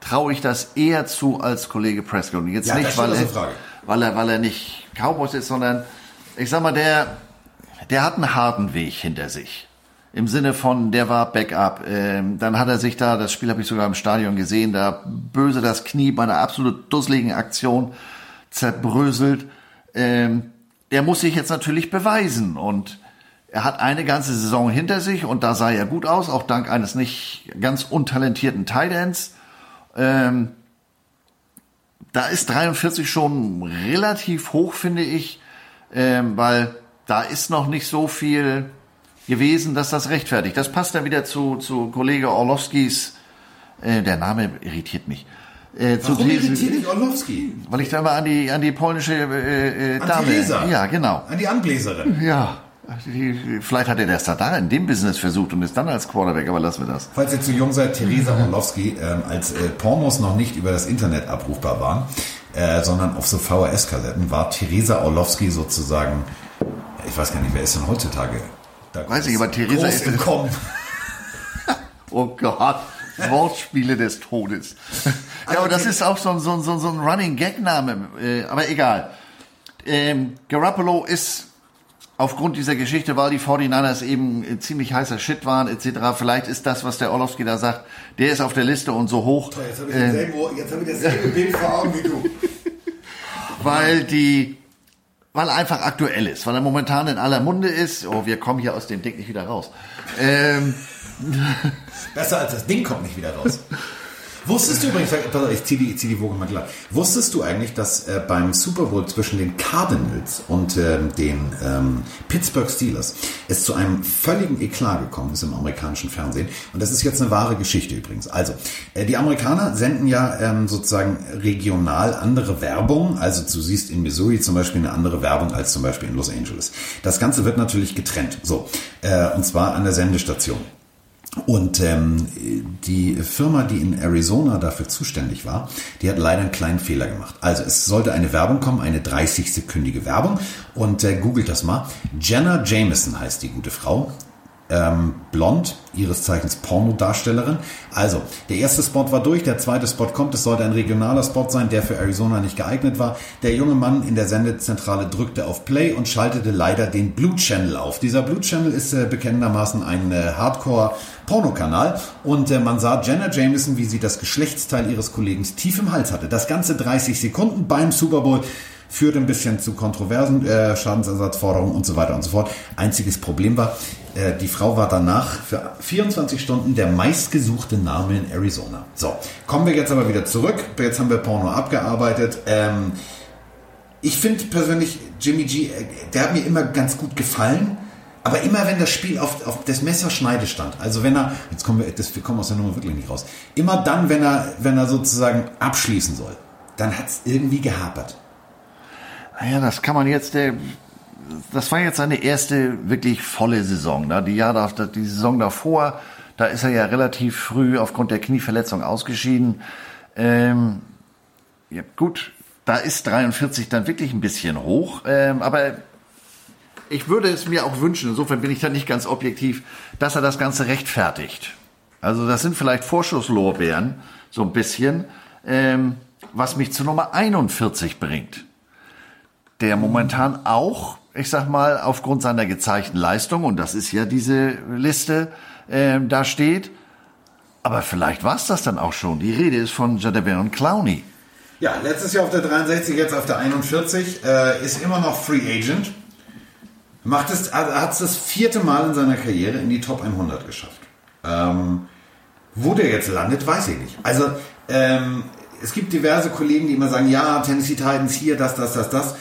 traue ich das eher zu als Kollege Prescott. Und jetzt Ja, das nicht, weil er, weil er, weil er nicht Cowboys ist, sondern ich sag mal, der, der hat einen harten Weg hinter sich. Im Sinne von, der war Backup. Ähm, dann hat er sich da, das Spiel habe ich sogar im Stadion gesehen, da böse das Knie bei einer absolut dusseligen Aktion zerbröselt. Ähm, er muss sich jetzt natürlich beweisen und er hat eine ganze Saison hinter sich und da sah er gut aus, auch dank eines nicht ganz untalentierten Ends. Ähm, da ist 43 schon relativ hoch, finde ich, ähm, weil da ist noch nicht so viel gewesen, dass das rechtfertigt. Das passt dann wieder zu, zu Kollege Orlowskis Äh, der Name irritiert mich. Äh, Warum irritiert dich Orlowski? Weil ich da mal an die, an die polnische äh, äh, Dame... Theresa. Ja, genau. An die Anbläserin. Ja. Vielleicht hat er das da in dem Business versucht und ist dann als Quarterback, aber lassen wir das. Falls ihr zu jung seid, Theresa Orlowski, ähm, als äh, Pornos noch nicht über das Internet abrufbar waren, äh, sondern auf so VHS-Kassetten, war Theresa Orlowski sozusagen, ich weiß gar nicht, wer ist denn heutzutage? Da weiß ich, aber Theresa ist im Kommen. oh Gott. Wortspiele des Todes. ja, aber das ist auch so, ein, so, ein, so ein Running Gag-Name, äh, aber egal. Ähm, Garoppolo ist aufgrund dieser Geschichte, weil die 49ers eben ziemlich heißer Shit waren, etc. Vielleicht ist das, was der Orlowski da sagt, der ist auf der Liste und so hoch. Jetzt habe ich, äh, hab ich dasselbe Bild vor Augen wie du. Weil die, weil einfach aktuell ist, weil er momentan in aller Munde ist. Oh, wir kommen hier aus dem Ding nicht wieder raus. Ähm, Besser als das Ding kommt nicht wieder raus. Wusstest du übrigens, ich ziehe die, zieh die Woge mal klar. Wusstest du eigentlich, dass äh, beim Super Bowl zwischen den Cardinals und äh, den ähm, Pittsburgh Steelers es zu einem völligen Eklat gekommen ist im amerikanischen Fernsehen? Und das ist jetzt eine wahre Geschichte übrigens. Also, äh, die Amerikaner senden ja ähm, sozusagen regional andere Werbung. Also du siehst in Missouri zum Beispiel eine andere Werbung als zum Beispiel in Los Angeles. Das Ganze wird natürlich getrennt. So, äh, und zwar an der Sendestation. Und ähm, die Firma, die in Arizona dafür zuständig war, die hat leider einen kleinen Fehler gemacht. Also es sollte eine Werbung kommen, eine 30-sekündige Werbung. Und äh, googelt das mal. Jenna Jameson heißt die gute Frau ähm, blond, ihres Zeichens Pornodarstellerin. Also, der erste Spot war durch, der zweite Spot kommt. Es sollte ein regionaler Spot sein, der für Arizona nicht geeignet war. Der junge Mann in der Sendezentrale drückte auf Play und schaltete leider den Blue Channel auf. Dieser Blue Channel ist äh, bekennendermaßen ein äh, Hardcore-Pornokanal und äh, man sah Jenna Jameson, wie sie das Geschlechtsteil ihres Kollegen tief im Hals hatte. Das Ganze 30 Sekunden beim Super Bowl führt ein bisschen zu kontroversen äh, Schadensersatzforderungen und so weiter und so fort. Einziges Problem war, äh, die Frau war danach für 24 Stunden der meistgesuchte Name in Arizona. So, kommen wir jetzt aber wieder zurück. Jetzt haben wir Porno abgearbeitet. Ähm, ich finde persönlich Jimmy G, äh, der hat mir immer ganz gut gefallen. Aber immer wenn das Spiel auf, auf das Messerschneide stand, also wenn er, jetzt kommen wir, das, wir kommen aus der Nummer wirklich nicht raus, immer dann, wenn er, wenn er sozusagen abschließen soll, dann hat es irgendwie gehapert. Naja, das kann man jetzt, der, das war jetzt seine erste wirklich volle Saison. Ne? Die, Jahr, die Saison davor, da ist er ja relativ früh aufgrund der Knieverletzung ausgeschieden. Ähm, ja, gut, da ist 43 dann wirklich ein bisschen hoch, ähm, aber ich würde es mir auch wünschen, insofern bin ich da nicht ganz objektiv, dass er das Ganze rechtfertigt. Also das sind vielleicht Vorschusslorbeeren, so ein bisschen, ähm, was mich zu Nummer 41 bringt der momentan auch, ich sag mal, aufgrund seiner gezeigten Leistung, und das ist ja diese Liste, äh, da steht, aber vielleicht war es das dann auch schon. Die Rede ist von Jadavion Clowney. Ja, letztes Jahr auf der 63, jetzt auf der 41, äh, ist immer noch Free Agent. Macht es, hat es das vierte Mal in seiner Karriere in die Top 100 geschafft. Ähm, wo der jetzt landet, weiß ich nicht. Also, ähm, es gibt diverse Kollegen, die immer sagen, ja, Tennessee Titans hier, das, das, das, das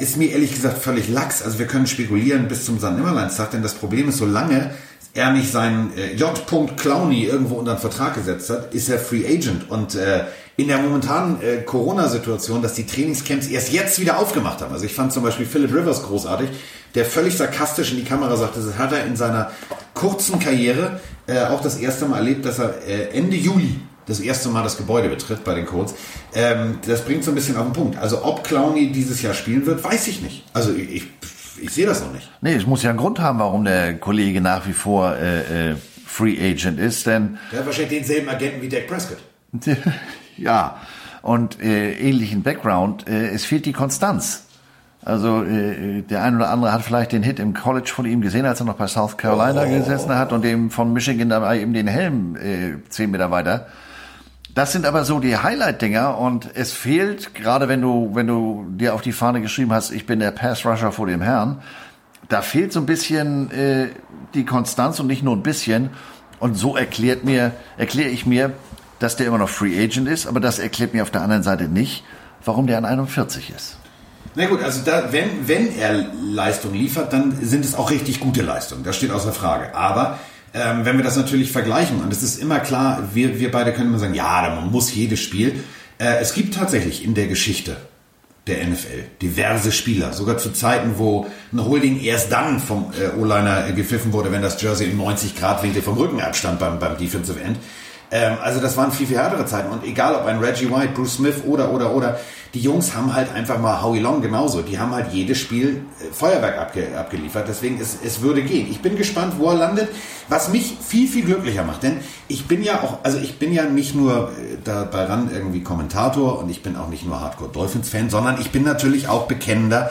ist mir ehrlich gesagt völlig lax. Also wir können spekulieren bis zum St. Nimmerleinstag, denn das Problem ist, solange er nicht seinen äh, J. Clowney irgendwo unter einen Vertrag gesetzt hat, ist er Free Agent. Und äh, in der momentanen äh, Corona-Situation, dass die Trainingscamps erst jetzt wieder aufgemacht haben. Also ich fand zum Beispiel Philip Rivers großartig, der völlig sarkastisch in die Kamera sagte, das hat er in seiner kurzen Karriere äh, auch das erste Mal erlebt, dass er äh, Ende Juli das erste Mal das Gebäude betritt bei den Colts. Ähm, das bringt so ein bisschen auf den Punkt. Also ob Clowney dieses Jahr spielen wird, weiß ich nicht. Also ich, ich, ich sehe das noch nicht. Nee, es muss ja einen Grund haben, warum der Kollege nach wie vor äh, äh, Free Agent ist, denn... Der hat wahrscheinlich denselben Agenten wie Dak Prescott. ja, und äh, ähnlichen Background. Äh, es fehlt die Konstanz. Also äh, der ein oder andere hat vielleicht den Hit im College von ihm gesehen, als er noch bei South Carolina oh. gesessen hat und dem von Michigan dabei eben den Helm äh, zehn Meter weiter das sind aber so die Highlight-Dinger und es fehlt, gerade wenn du, wenn du dir auf die Fahne geschrieben hast, ich bin der Pass-Rusher vor dem Herrn, da fehlt so ein bisschen äh, die Konstanz und nicht nur ein bisschen. Und so erklärt mir, erkläre ich mir, dass der immer noch Free Agent ist, aber das erklärt mir auf der anderen Seite nicht, warum der an 41 ist. Na gut, also da, wenn, wenn er Leistung liefert, dann sind es auch richtig gute Leistungen. Das steht außer Frage. Aber ähm, wenn wir das natürlich vergleichen, und es ist immer klar, wir, wir beide können immer sagen, ja, man muss jedes Spiel. Äh, es gibt tatsächlich in der Geschichte der NFL diverse Spieler, sogar zu Zeiten, wo ein Holding erst dann vom äh, O-Liner äh, gepfiffen wurde, wenn das Jersey im 90 Grad Winkel vom Rücken abstand beim, beim Defensive End. Ähm, also das waren viel, viel härtere Zeiten. Und egal ob ein Reggie White, Bruce Smith oder, oder, oder, die Jungs haben halt einfach mal Howie Long genauso. Die haben halt jedes Spiel äh, Feuerwerk abge, abgeliefert. Deswegen, es, es würde gehen. Ich bin gespannt, wo er landet. Was mich viel, viel glücklicher macht. Denn ich bin ja auch, also ich bin ja nicht nur äh, dabei ran irgendwie Kommentator und ich bin auch nicht nur Hardcore Dolphins Fan, sondern ich bin natürlich auch bekennender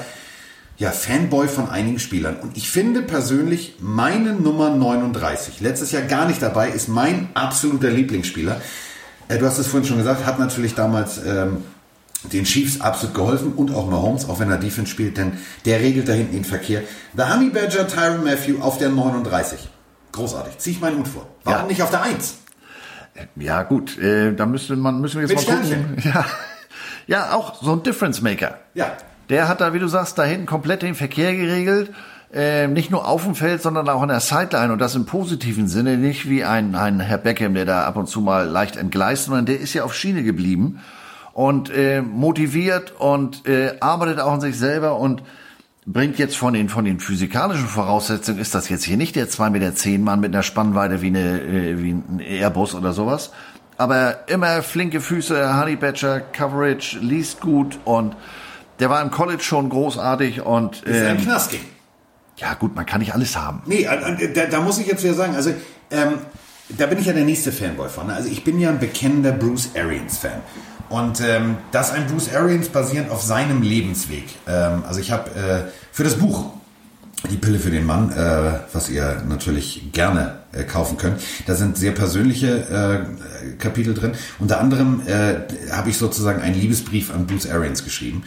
ja, Fanboy von einigen Spielern. Und ich finde persönlich meine Nummer 39, letztes Jahr gar nicht dabei, ist mein absoluter Lieblingsspieler. Äh, du hast es vorhin schon gesagt, hat natürlich damals ähm, den Chiefs absolut geholfen und auch Mahomes, auch wenn er Defense spielt, denn der regelt da hinten den Verkehr. The Honey Badger Tyron Matthew auf der 39. Großartig. Zieh ich meinen Hut vor. Warum ja. nicht auf der 1? Ja, gut, äh, da müsste man, müssen wir jetzt Mit mal gucken. Ja. ja, auch so ein Difference Maker. Ja. Der hat da, wie du sagst, da hinten komplett den Verkehr geregelt. Äh, nicht nur auf dem Feld, sondern auch an der Sideline und das im positiven Sinne, nicht wie ein, ein Herr Beckham, der da ab und zu mal leicht entgleist, sondern der ist ja auf Schiene geblieben und äh, motiviert und äh, arbeitet auch an sich selber und bringt jetzt von den von den physikalischen Voraussetzungen ist das jetzt hier nicht der 2,10 Meter Mann mit einer Spannweite wie eine äh, wie ein Airbus oder sowas, aber immer flinke Füße, Honey Badger, Coverage, liest gut und der war im College schon großartig und ähm, ist ein ähm, Knaski. Ja gut, man kann nicht alles haben. Nee, äh, äh, da, da muss ich jetzt wieder sagen, also ähm, da bin ich ja der nächste Fanboy von. Ne? Also ich bin ja ein bekennender Bruce Arians Fan. Und ähm, das ein Bruce Arians basierend auf seinem Lebensweg. Ähm, also ich habe äh, für das Buch die Pille für den Mann, äh, was ihr natürlich gerne äh, kaufen könnt. Da sind sehr persönliche äh, Kapitel drin. Unter anderem äh, habe ich sozusagen einen Liebesbrief an Bruce Arians geschrieben.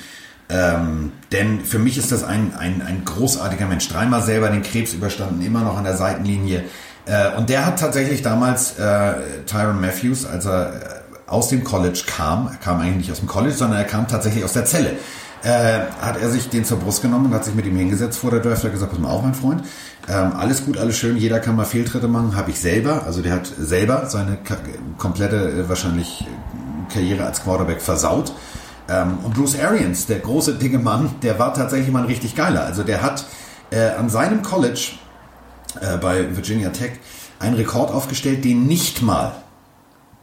Ähm, denn für mich ist das ein, ein, ein großartiger Mensch. Dreimal selber den Krebs überstanden, immer noch an der Seitenlinie. Äh, und der hat tatsächlich damals äh, Tyron Matthews, als er äh, aus dem College kam, er kam eigentlich nicht aus dem College, sondern er kam tatsächlich aus der Zelle, äh, hat er sich den zur Brust genommen und hat sich mit ihm hingesetzt vor der Draft, hat gesagt, pass mal auf, mein Freund, ähm, alles gut, alles schön, jeder kann mal Fehltritte machen, habe ich selber, also der hat selber seine komplette, äh, wahrscheinlich Karriere als Quarterback versaut. Ähm, und Bruce Arians, der große, dicke Mann, der war tatsächlich mal ein richtig geiler. Also der hat äh, an seinem College äh, bei Virginia Tech einen Rekord aufgestellt, den nicht mal,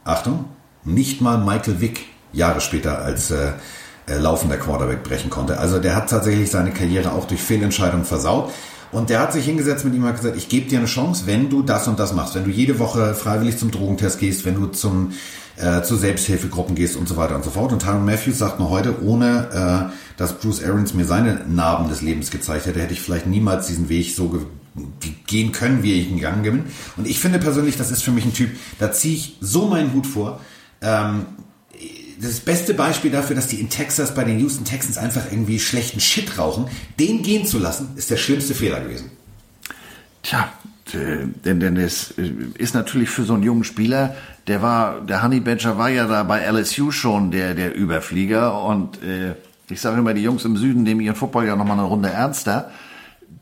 Achtung, nicht mal Michael Vick Jahre später als äh, äh, laufender Quarterback brechen konnte. Also der hat tatsächlich seine Karriere auch durch Fehlentscheidungen versaut. Und der hat sich hingesetzt mit ihm und gesagt, ich gebe dir eine Chance, wenn du das und das machst, wenn du jede Woche freiwillig zum Drogentest gehst, wenn du zum äh, zu Selbsthilfegruppen gehst und so weiter und so fort. Und Tyron Matthews sagt mir heute, ohne äh, dass Bruce Arians mir seine Narben des Lebens gezeigt hätte, hätte ich vielleicht niemals diesen Weg so ge gehen können, wie ich ihn gegangen bin. Und ich finde persönlich, das ist für mich ein Typ, da ziehe ich so meinen Hut vor. Ähm, das beste Beispiel dafür, dass die in Texas bei den Houston Texans einfach irgendwie schlechten Shit rauchen, den gehen zu lassen, ist der schlimmste Fehler gewesen. Tja, äh, denn, denn es äh, ist natürlich für so einen jungen Spieler, der war, der Honey Badger war ja da bei LSU schon der, der Überflieger und äh, ich sage immer, die Jungs im Süden nehmen ihren Football ja nochmal eine Runde ernster.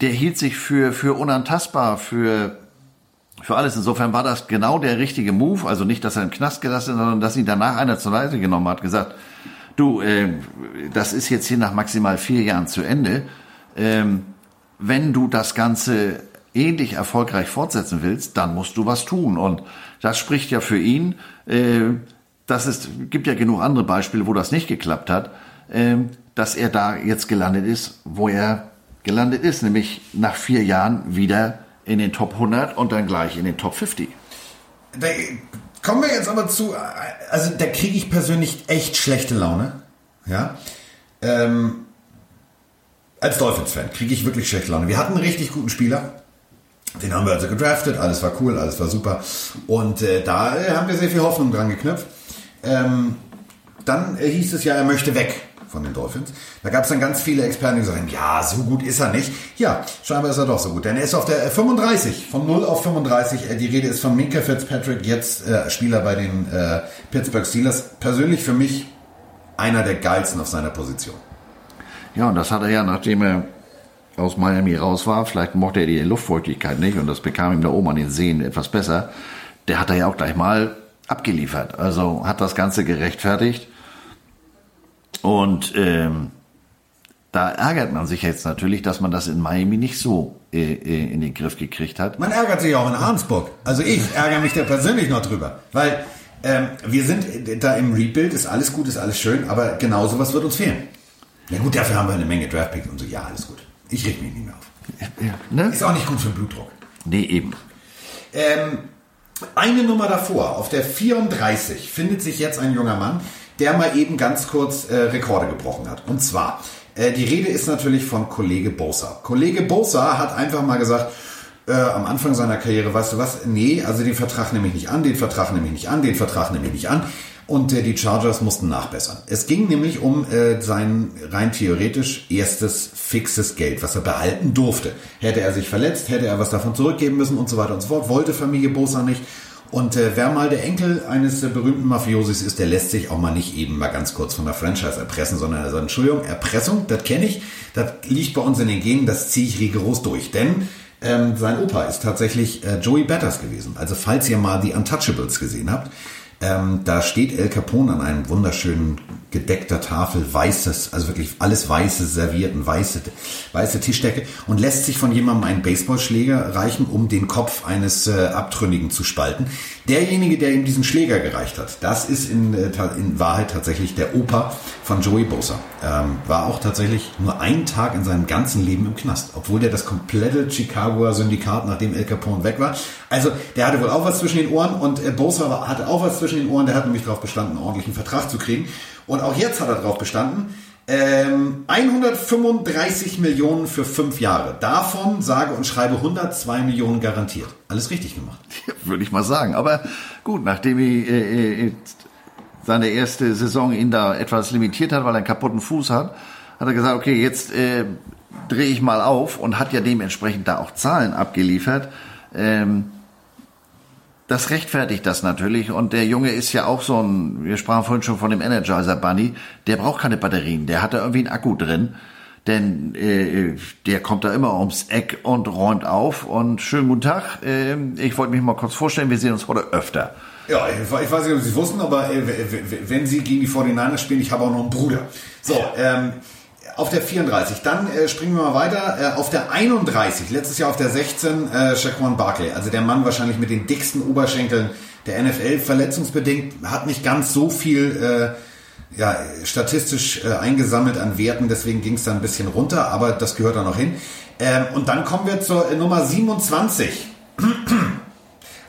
Der hielt sich für, für unantastbar, für, für alles. Insofern war das genau der richtige Move. Also nicht, dass er im Knast gelassen hat, sondern dass ihn danach einer zur Seite genommen hat, gesagt, du, äh, das ist jetzt hier nach maximal vier Jahren zu Ende. Ähm, wenn du das Ganze ähnlich erfolgreich fortsetzen willst, dann musst du was tun. Und das spricht ja für ihn. Äh, das ist, gibt ja genug andere Beispiele, wo das nicht geklappt hat, äh, dass er da jetzt gelandet ist, wo er gelandet ist, nämlich nach vier Jahren wieder in den Top 100 und dann gleich in den Top 50. Da kommen wir jetzt aber zu, also da kriege ich persönlich echt schlechte Laune. Ja. Ähm, als Dolphins-Fan kriege ich wirklich schlechte Laune. Wir hatten einen richtig guten Spieler, den haben wir also gedraftet, alles war cool, alles war super. Und äh, da äh, haben wir sehr viel Hoffnung dran geknüpft. Ähm, dann äh, hieß es ja, er möchte weg von den Dolphins. Da gab es dann ganz viele Experten, die gesagt haben, ja, so gut ist er nicht. Ja, scheinbar ist er doch so gut. Denn er ist auf der 35, äh, von 0 auf 35. Äh, die Rede ist von Minka Fitzpatrick, jetzt äh, Spieler bei den äh, Pittsburgh Steelers. Persönlich für mich einer der geilsten auf seiner Position. Ja, und das hat er ja, nachdem er aus Miami raus war, vielleicht mochte er die Luftfeuchtigkeit nicht und das bekam ihm da oben an den Seen etwas besser, der hat da ja auch gleich mal abgeliefert. Also hat das Ganze gerechtfertigt. Und ähm, da ärgert man sich jetzt natürlich, dass man das in Miami nicht so äh, äh, in den Griff gekriegt hat. Man ärgert sich auch in Arnsburg. Also ich ärgere mich da persönlich noch drüber. Weil ähm, wir sind da im Rebuild, ist alles gut, ist alles schön, aber genau sowas wird uns fehlen. Ja gut, dafür haben wir eine Menge Draftpicks und so. Ja, alles gut. Ich reg mich nicht mehr auf. Ja, ne? Ist auch nicht gut für den Blutdruck. Nee, eben. Ähm, eine Nummer davor, auf der 34, findet sich jetzt ein junger Mann, der mal eben ganz kurz äh, Rekorde gebrochen hat. Und zwar, äh, die Rede ist natürlich von Kollege Bosa. Kollege Bosa hat einfach mal gesagt, äh, am Anfang seiner Karriere, weißt du was, nee, also den Vertrag nehme ich nicht an, den Vertrag nehme ich nicht an, den Vertrag nehme ich nicht an. Und äh, die Chargers mussten nachbessern. Es ging nämlich um äh, sein rein theoretisch erstes fixes Geld, was er behalten durfte. Hätte er sich verletzt, hätte er was davon zurückgeben müssen und so weiter und so fort. Wollte Familie Bosa nicht. Und äh, wer mal der Enkel eines äh, berühmten Mafiosis ist, der lässt sich auch mal nicht eben mal ganz kurz von der Franchise erpressen, sondern er sagt, Entschuldigung, Erpressung, das kenne ich, das liegt bei uns in den Genen, das ziehe ich rigoros durch. Denn ähm, sein Opa ist tatsächlich äh, Joey Batters gewesen. Also falls ihr mal die Untouchables gesehen habt, ähm, da steht El Capone an einem wunderschönen gedeckter Tafel, weißes, also wirklich alles weiße servierten, weiße, weiße Tischdecke und lässt sich von jemandem einen Baseballschläger reichen, um den Kopf eines äh, Abtrünnigen zu spalten. Derjenige, der ihm diesen Schläger gereicht hat, das ist in, äh, in Wahrheit tatsächlich der Opa von Joey Bosa. Ähm, war auch tatsächlich nur einen Tag in seinem ganzen Leben im Knast, obwohl der das komplette Chicagoer Syndikat, nachdem El Capone weg war. Also der hatte wohl auch was zwischen den Ohren und äh, Bosa hatte auch was zwischen den Ohren. Der hat nämlich darauf bestanden, einen ordentlichen Vertrag zu kriegen. Und auch jetzt hat er darauf bestanden. Ähm, 135 Millionen für fünf Jahre. Davon sage und schreibe 102 Millionen garantiert. Alles richtig gemacht. Ja, Würde ich mal sagen. Aber gut, nachdem er äh, äh, seine erste Saison ihn da etwas limitiert hat, weil er einen kaputten Fuß hat, hat er gesagt, okay, jetzt äh, drehe ich mal auf und hat ja dementsprechend da auch Zahlen abgeliefert. Ähm, das rechtfertigt das natürlich. Und der Junge ist ja auch so ein, wir sprachen vorhin schon von dem Energizer Bunny, der braucht keine Batterien, der hat da irgendwie einen Akku drin. Denn äh, der kommt da immer ums Eck und räumt auf. Und schönen guten Tag. Äh, ich wollte mich mal kurz vorstellen, wir sehen uns heute öfter. Ja, ich weiß nicht, ob Sie es wussten, aber äh, wenn Sie gegen die 49ers spielen, ich habe auch noch einen Bruder. So, ähm, auf der 34. Dann äh, springen wir mal weiter. Äh, auf der 31, letztes Jahr auf der 16, äh, Shaquan Barkley. Also der Mann wahrscheinlich mit den dicksten Oberschenkeln der NFL. Verletzungsbedingt hat nicht ganz so viel äh, ja, statistisch äh, eingesammelt an Werten. Deswegen ging es da ein bisschen runter, aber das gehört da noch hin. Ähm, und dann kommen wir zur äh, Nummer 27.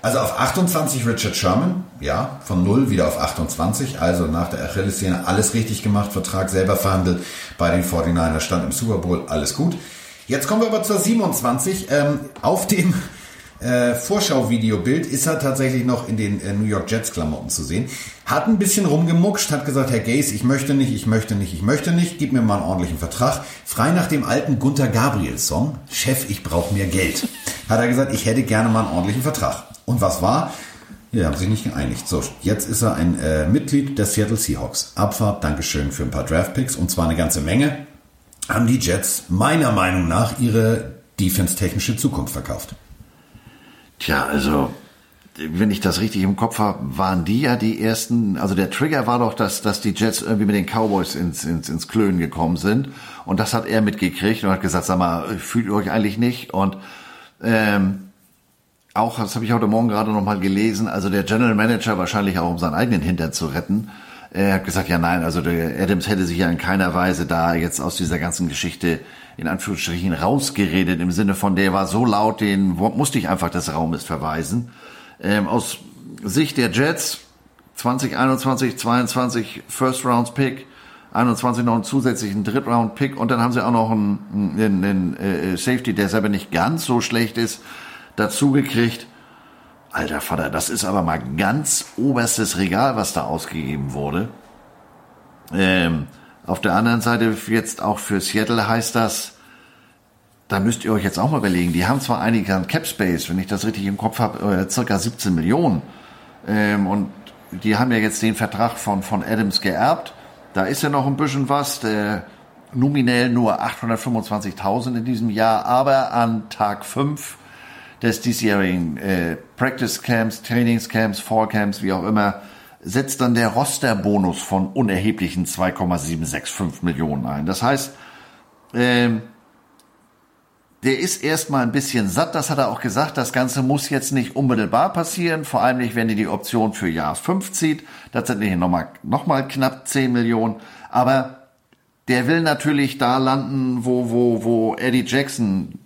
Also auf 28 Richard Sherman, ja, von 0 wieder auf 28, also nach der Achillessehne alles richtig gemacht, Vertrag selber verhandelt, bei den 49ers stand im Super Bowl, alles gut. Jetzt kommen wir aber zur 27. Ähm, auf dem äh, Vorschauvideobild ist er tatsächlich noch in den äh, New York Jets Klamotten zu sehen. Hat ein bisschen rumgemuckscht, hat gesagt, Herr Gaze, ich möchte nicht, ich möchte nicht, ich möchte nicht, gib mir mal einen ordentlichen Vertrag. Frei nach dem alten Gunther Gabriel Song, Chef, ich brauche mehr Geld. Hat er gesagt, ich hätte gerne mal einen ordentlichen Vertrag. Und was war? Ja, haben sich nicht geeinigt. So, jetzt ist er ein äh, Mitglied der Seattle Seahawks. Abfahrt, Dankeschön für ein paar Draftpicks und zwar eine ganze Menge. Haben die Jets meiner Meinung nach ihre defense-technische Zukunft verkauft. Tja, also wenn ich das richtig im Kopf habe, waren die ja die ersten, also der Trigger war doch, dass, dass die Jets irgendwie mit den Cowboys ins, ins, ins Klönen gekommen sind. Und das hat er mitgekriegt und hat gesagt, sag mal, fühlt ihr euch eigentlich nicht? Und ähm, auch, das habe ich heute Morgen gerade nochmal gelesen, also der General Manager wahrscheinlich auch, um seinen eigenen Hintern zu retten, er hat gesagt, ja nein, also der Adams hätte sich ja in keiner Weise da jetzt aus dieser ganzen Geschichte in Anführungsstrichen rausgeredet, im Sinne von, der war so laut, den musste ich einfach des Raumes verweisen. Ähm, aus Sicht der Jets, 2021, 22 First Rounds Pick, 21 noch einen zusätzlichen Drittround Pick und dann haben sie auch noch einen, einen, einen äh, Safety, der selber nicht ganz so schlecht ist, dazu gekriegt. Alter Vater, das ist aber mal ganz oberstes Regal, was da ausgegeben wurde. Ähm, auf der anderen Seite jetzt auch für Seattle heißt das, da müsst ihr euch jetzt auch mal überlegen, die haben zwar einige an Cap Space, wenn ich das richtig im Kopf habe, äh, circa 17 Millionen. Ähm, und die haben ja jetzt den Vertrag von, von Adams geerbt. Da ist ja noch ein bisschen was. Der nominell nur 825.000 in diesem Jahr, aber an Tag 5 des diesjährigen äh, Practice Camps, Trainingscamps, Fall Camps, wie auch immer, setzt dann der Rosterbonus von unerheblichen 2,765 Millionen ein. Das heißt, ähm, der ist erstmal ein bisschen satt, das hat er auch gesagt. Das Ganze muss jetzt nicht unmittelbar passieren, vor allem nicht, wenn ihr die Option für Jahr 5 zieht. Das sind nicht nochmal noch mal knapp 10 Millionen. Aber der will natürlich da landen, wo, wo, wo Eddie Jackson,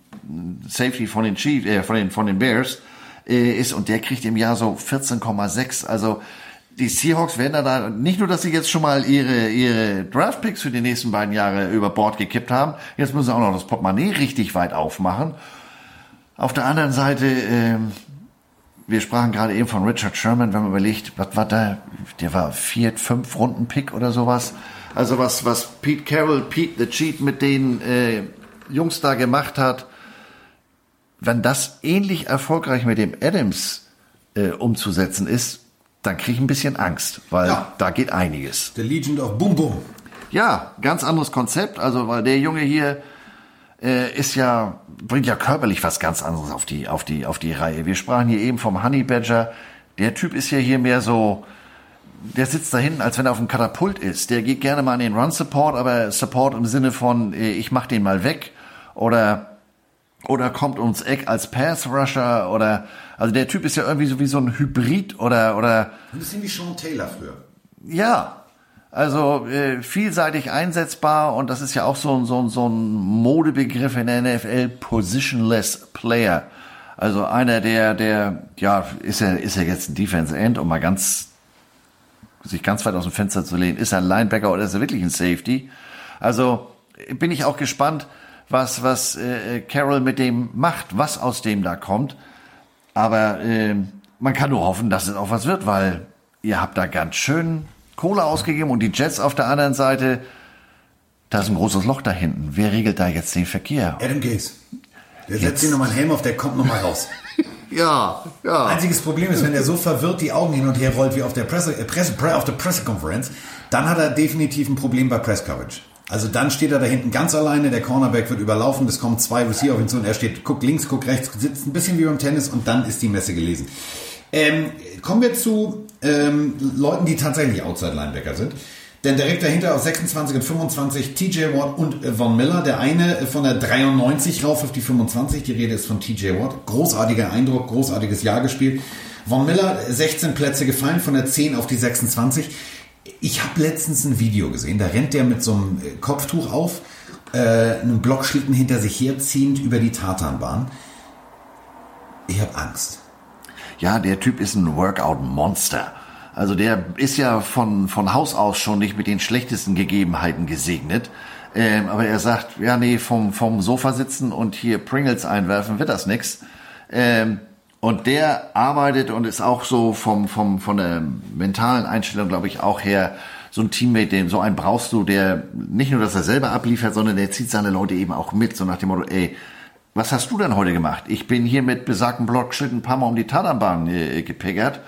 Safety von den Chiefs, äh, von den, von den Bears, äh, ist und der kriegt im Jahr so 14,6. Also die Seahawks werden da nicht nur, dass sie jetzt schon mal ihre, ihre Draftpicks für die nächsten beiden Jahre über Bord gekippt haben, jetzt müssen sie auch noch das Portemonnaie richtig weit aufmachen. Auf der anderen Seite, äh, wir sprachen gerade eben von Richard Sherman, wenn man überlegt, was war da, der war vier, fünf Runden Pick oder sowas. Also was, was Pete Carroll, Pete the Cheat mit den äh, Jungs da gemacht hat, wenn das ähnlich erfolgreich mit dem Adams äh, umzusetzen ist, dann kriege ich ein bisschen Angst, weil ja. da geht einiges. The Legend of Boom Boom. Ja, ganz anderes Konzept. Also, weil der Junge hier äh, ist ja, bringt ja körperlich was ganz anderes auf die, auf die, auf die Reihe. Wir sprachen hier eben vom Honey Badger. Der Typ ist ja hier mehr so, der sitzt da hinten, als wenn er auf dem Katapult ist. Der geht gerne mal an den Run Support, aber Support im Sinne von, äh, ich mach den mal weg. Oder oder kommt ums Eck als Pass Rusher oder also der Typ ist ja irgendwie so wie so ein Hybrid oder oder ein bisschen wie Sean Taylor früher. Ja. Also äh, vielseitig einsetzbar und das ist ja auch so ein, so, ein, so ein Modebegriff in der NFL, positionless Player. Also einer, der, der, ja, ist er, ist er jetzt ein Defense End, um mal ganz, sich ganz weit aus dem Fenster zu lehnen, ist er ein Linebacker oder ist er wirklich ein Safety? Also bin ich auch gespannt, was, was äh, Carol mit dem macht, was aus dem da kommt. Aber äh, man kann nur hoffen, dass es auch was wird, weil ihr habt da ganz schön Kohle ausgegeben und die Jets auf der anderen Seite, da ist ein großes Loch da hinten. Wer regelt da jetzt den Verkehr? Adam Gaze. Der setzt sich nochmal einen Helm auf, der kommt nochmal raus. ja, ja. Einziges Problem ist, wenn er so verwirrt die Augen hin und her rollt wie auf der Presse, äh, Presse, auf der Pressekonferenz, dann hat er definitiv ein Problem bei Press Coverage. Also dann steht er da hinten ganz alleine, der Cornerback wird überlaufen, es kommen zwei Receiver auf ihn zu und er steht, guckt links, guckt rechts, sitzt ein bisschen wie beim Tennis und dann ist die Messe gelesen. Ähm, kommen wir zu ähm, Leuten, die tatsächlich Outside Linebacker sind. Denn direkt dahinter aus 26 und 25 TJ Watt und äh, Von Miller. Der eine äh, von der 93 rauf auf die 25. Die Rede ist von TJ Watt. Großartiger Eindruck, großartiges Jahr gespielt. Von Miller 16 Plätze gefallen von der 10 auf die 26. Ich habe letztens ein Video gesehen, da rennt der mit so einem äh, Kopftuch auf, äh, einem Blockschlitten hinter sich herziehend über die Tatanbahn. Ich habe Angst. Ja, der Typ ist ein Workout-Monster. Also der ist ja von, von Haus aus schon nicht mit den schlechtesten Gegebenheiten gesegnet. Ähm, aber er sagt, ja nee, vom, vom Sofa sitzen und hier Pringles einwerfen wird das nix. Ähm, und der arbeitet und ist auch so vom, vom, von der mentalen Einstellung, glaube ich, auch her so ein Teammate, den so einen brauchst du, der nicht nur, dass er selber abliefert, sondern der zieht seine Leute eben auch mit, so nach dem Motto, ey, was hast du denn heute gemacht? Ich bin hier mit besagten Blockschritten ein paar Mal um die Tatanbahn äh, gepickert.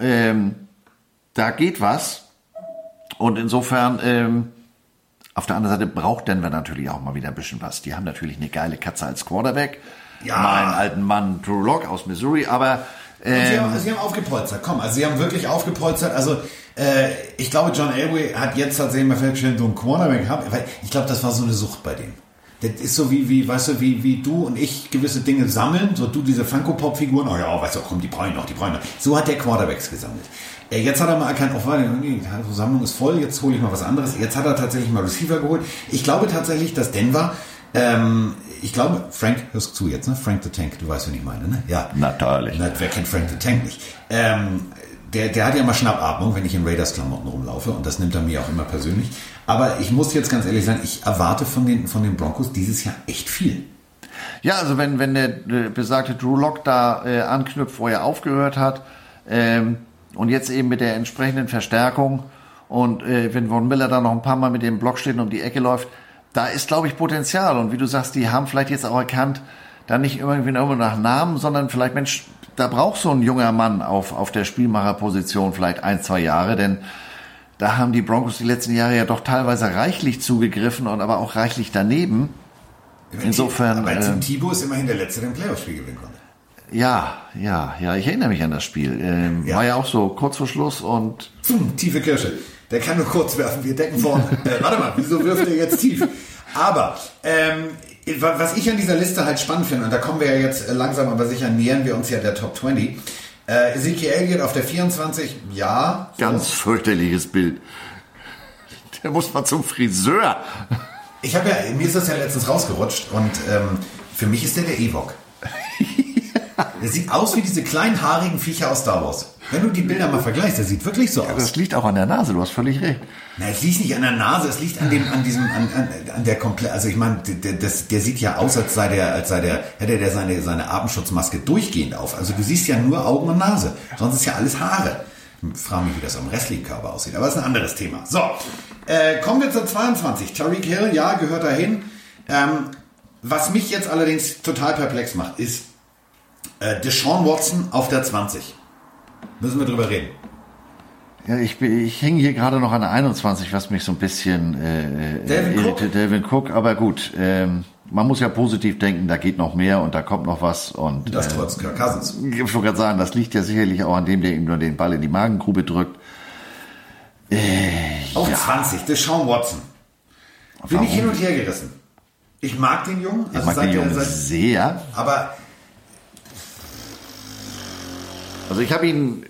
Ähm, da geht was. Und insofern, ähm, auf der anderen Seite braucht Denver natürlich auch mal wieder ein bisschen was. Die haben natürlich eine geile Katze als Quarterback ja. meinen alten Mann Drew Lock aus Missouri, aber ähm, sie, haben, sie haben aufgepolstert, komm, also sie haben wirklich aufgepolstert. Also äh, ich glaube, John Elway hat jetzt tatsächlich mal festgestellt, so einen Cornerback gehabt, weil ich glaube, das war so eine Sucht bei dem. Das ist so wie, wie, weißt du, wie, wie du und ich gewisse Dinge sammeln, so du diese Funko-Pop-Figuren, oh ja, weißt du, komm, die brauchen noch, die brauchen noch. So hat der Quarterbacks gesammelt. Äh, jetzt hat er mal erkannt, oh, warte, die Sammlung ist voll, jetzt hole ich mal was anderes. Jetzt hat er tatsächlich mal Receiver geholt. Ich glaube tatsächlich, dass Denver ähm, ich glaube, Frank, hörst du zu jetzt, ne? Frank the Tank, du weißt, wen ich meine, ne? Ja. Natürlich. Na, wer kennt Frank the Tank nicht? Ähm, der, der hat ja immer Schnappatmung, wenn ich in Raiders-Klamotten rumlaufe und das nimmt er mir auch immer persönlich. Aber ich muss jetzt ganz ehrlich sagen, ich erwarte von den, von den Broncos dieses Jahr echt viel. Ja, also wenn, wenn der besagte Drew Lock da äh, anknüpft, wo er aufgehört hat, ähm, und jetzt eben mit der entsprechenden Verstärkung und äh, wenn Von Miller da noch ein paar Mal mit dem Block steht und um die Ecke läuft, da ist, glaube ich, Potenzial. Und wie du sagst, die haben vielleicht jetzt auch erkannt, da nicht irgendwie nur nach Namen, sondern vielleicht, Mensch, da braucht so ein junger Mann auf, auf der Spielmacherposition vielleicht ein, zwei Jahre, denn da haben die Broncos die letzten Jahre ja doch teilweise reichlich zugegriffen und aber auch reichlich daneben. Insofern. Aber Tim äh, Thibaut ist immerhin der Letzte, der ein Playoff-Spiel gewinnen konnte. Ja, ja, ja, ich erinnere mich an das Spiel. Ähm, Ja. War ja auch so kurz vor Schluss und Pfum, tiefe Kirsche. Der kann nur kurz werfen. Wir decken vorne. äh, warte mal, wieso wirft er jetzt tief? Aber ähm, wa- was ich an dieser Liste halt spannend finde, und da kommen wir ja jetzt äh, langsam aber sicher nähern wir uns ja der Top 20. Äh, Ezekiel Elliott auf der 24, ja. so. ganz fürchterliches Bild. Der muss mal zum Friseur. Ich habe ja, mir ist das ja letztens rausgerutscht und ähm, für mich ist der der Ewok. Der sieht aus wie diese kleinen haarigen Viecher aus Star Wars. Wenn du die Bilder mal vergleichst, der sieht wirklich so aus. Das liegt auch an der Nase, du hast völlig recht. Na, es liegt nicht an der Nase, es liegt an dem, an diesem, an, an, an der komplett, also ich meine, der, das, der sieht ja aus, als sei der, als sei der, hätte der seine, seine Atemschutzmaske durchgehend auf. Also du siehst ja nur Augen und Nase. Sonst ist ja alles Haare. Ich frage mich, wie das am Wrestling-Körper aussieht, aber das ist ein anderes Thema. So, äh, kommen wir zur 22. Tariq Hill, ja, gehört dahin. Ähm, was mich jetzt allerdings total perplex macht, ist äh, Deshaun Watson auf der 20. Müssen wir drüber reden. Ja, ich, ich hänge hier gerade noch an der 21, was mich so ein bisschen äh, Dalvin äh, Cook? Delvin Cook, aber gut, ähm, man muss ja positiv denken, da geht noch mehr und da kommt noch was und Das äh, trotz Kirk Cousins. ich wollte gerade sagen, das liegt ja sicherlich auch an dem, der ihm nur den Ball in die Magengrube drückt. Auf 20, Deshaun Watson. Bin Warum? ich hin und her gerissen. Ich mag den Jungen, Ich also mag seit den Jungen seit, sehr. aber Also ich habe ihn,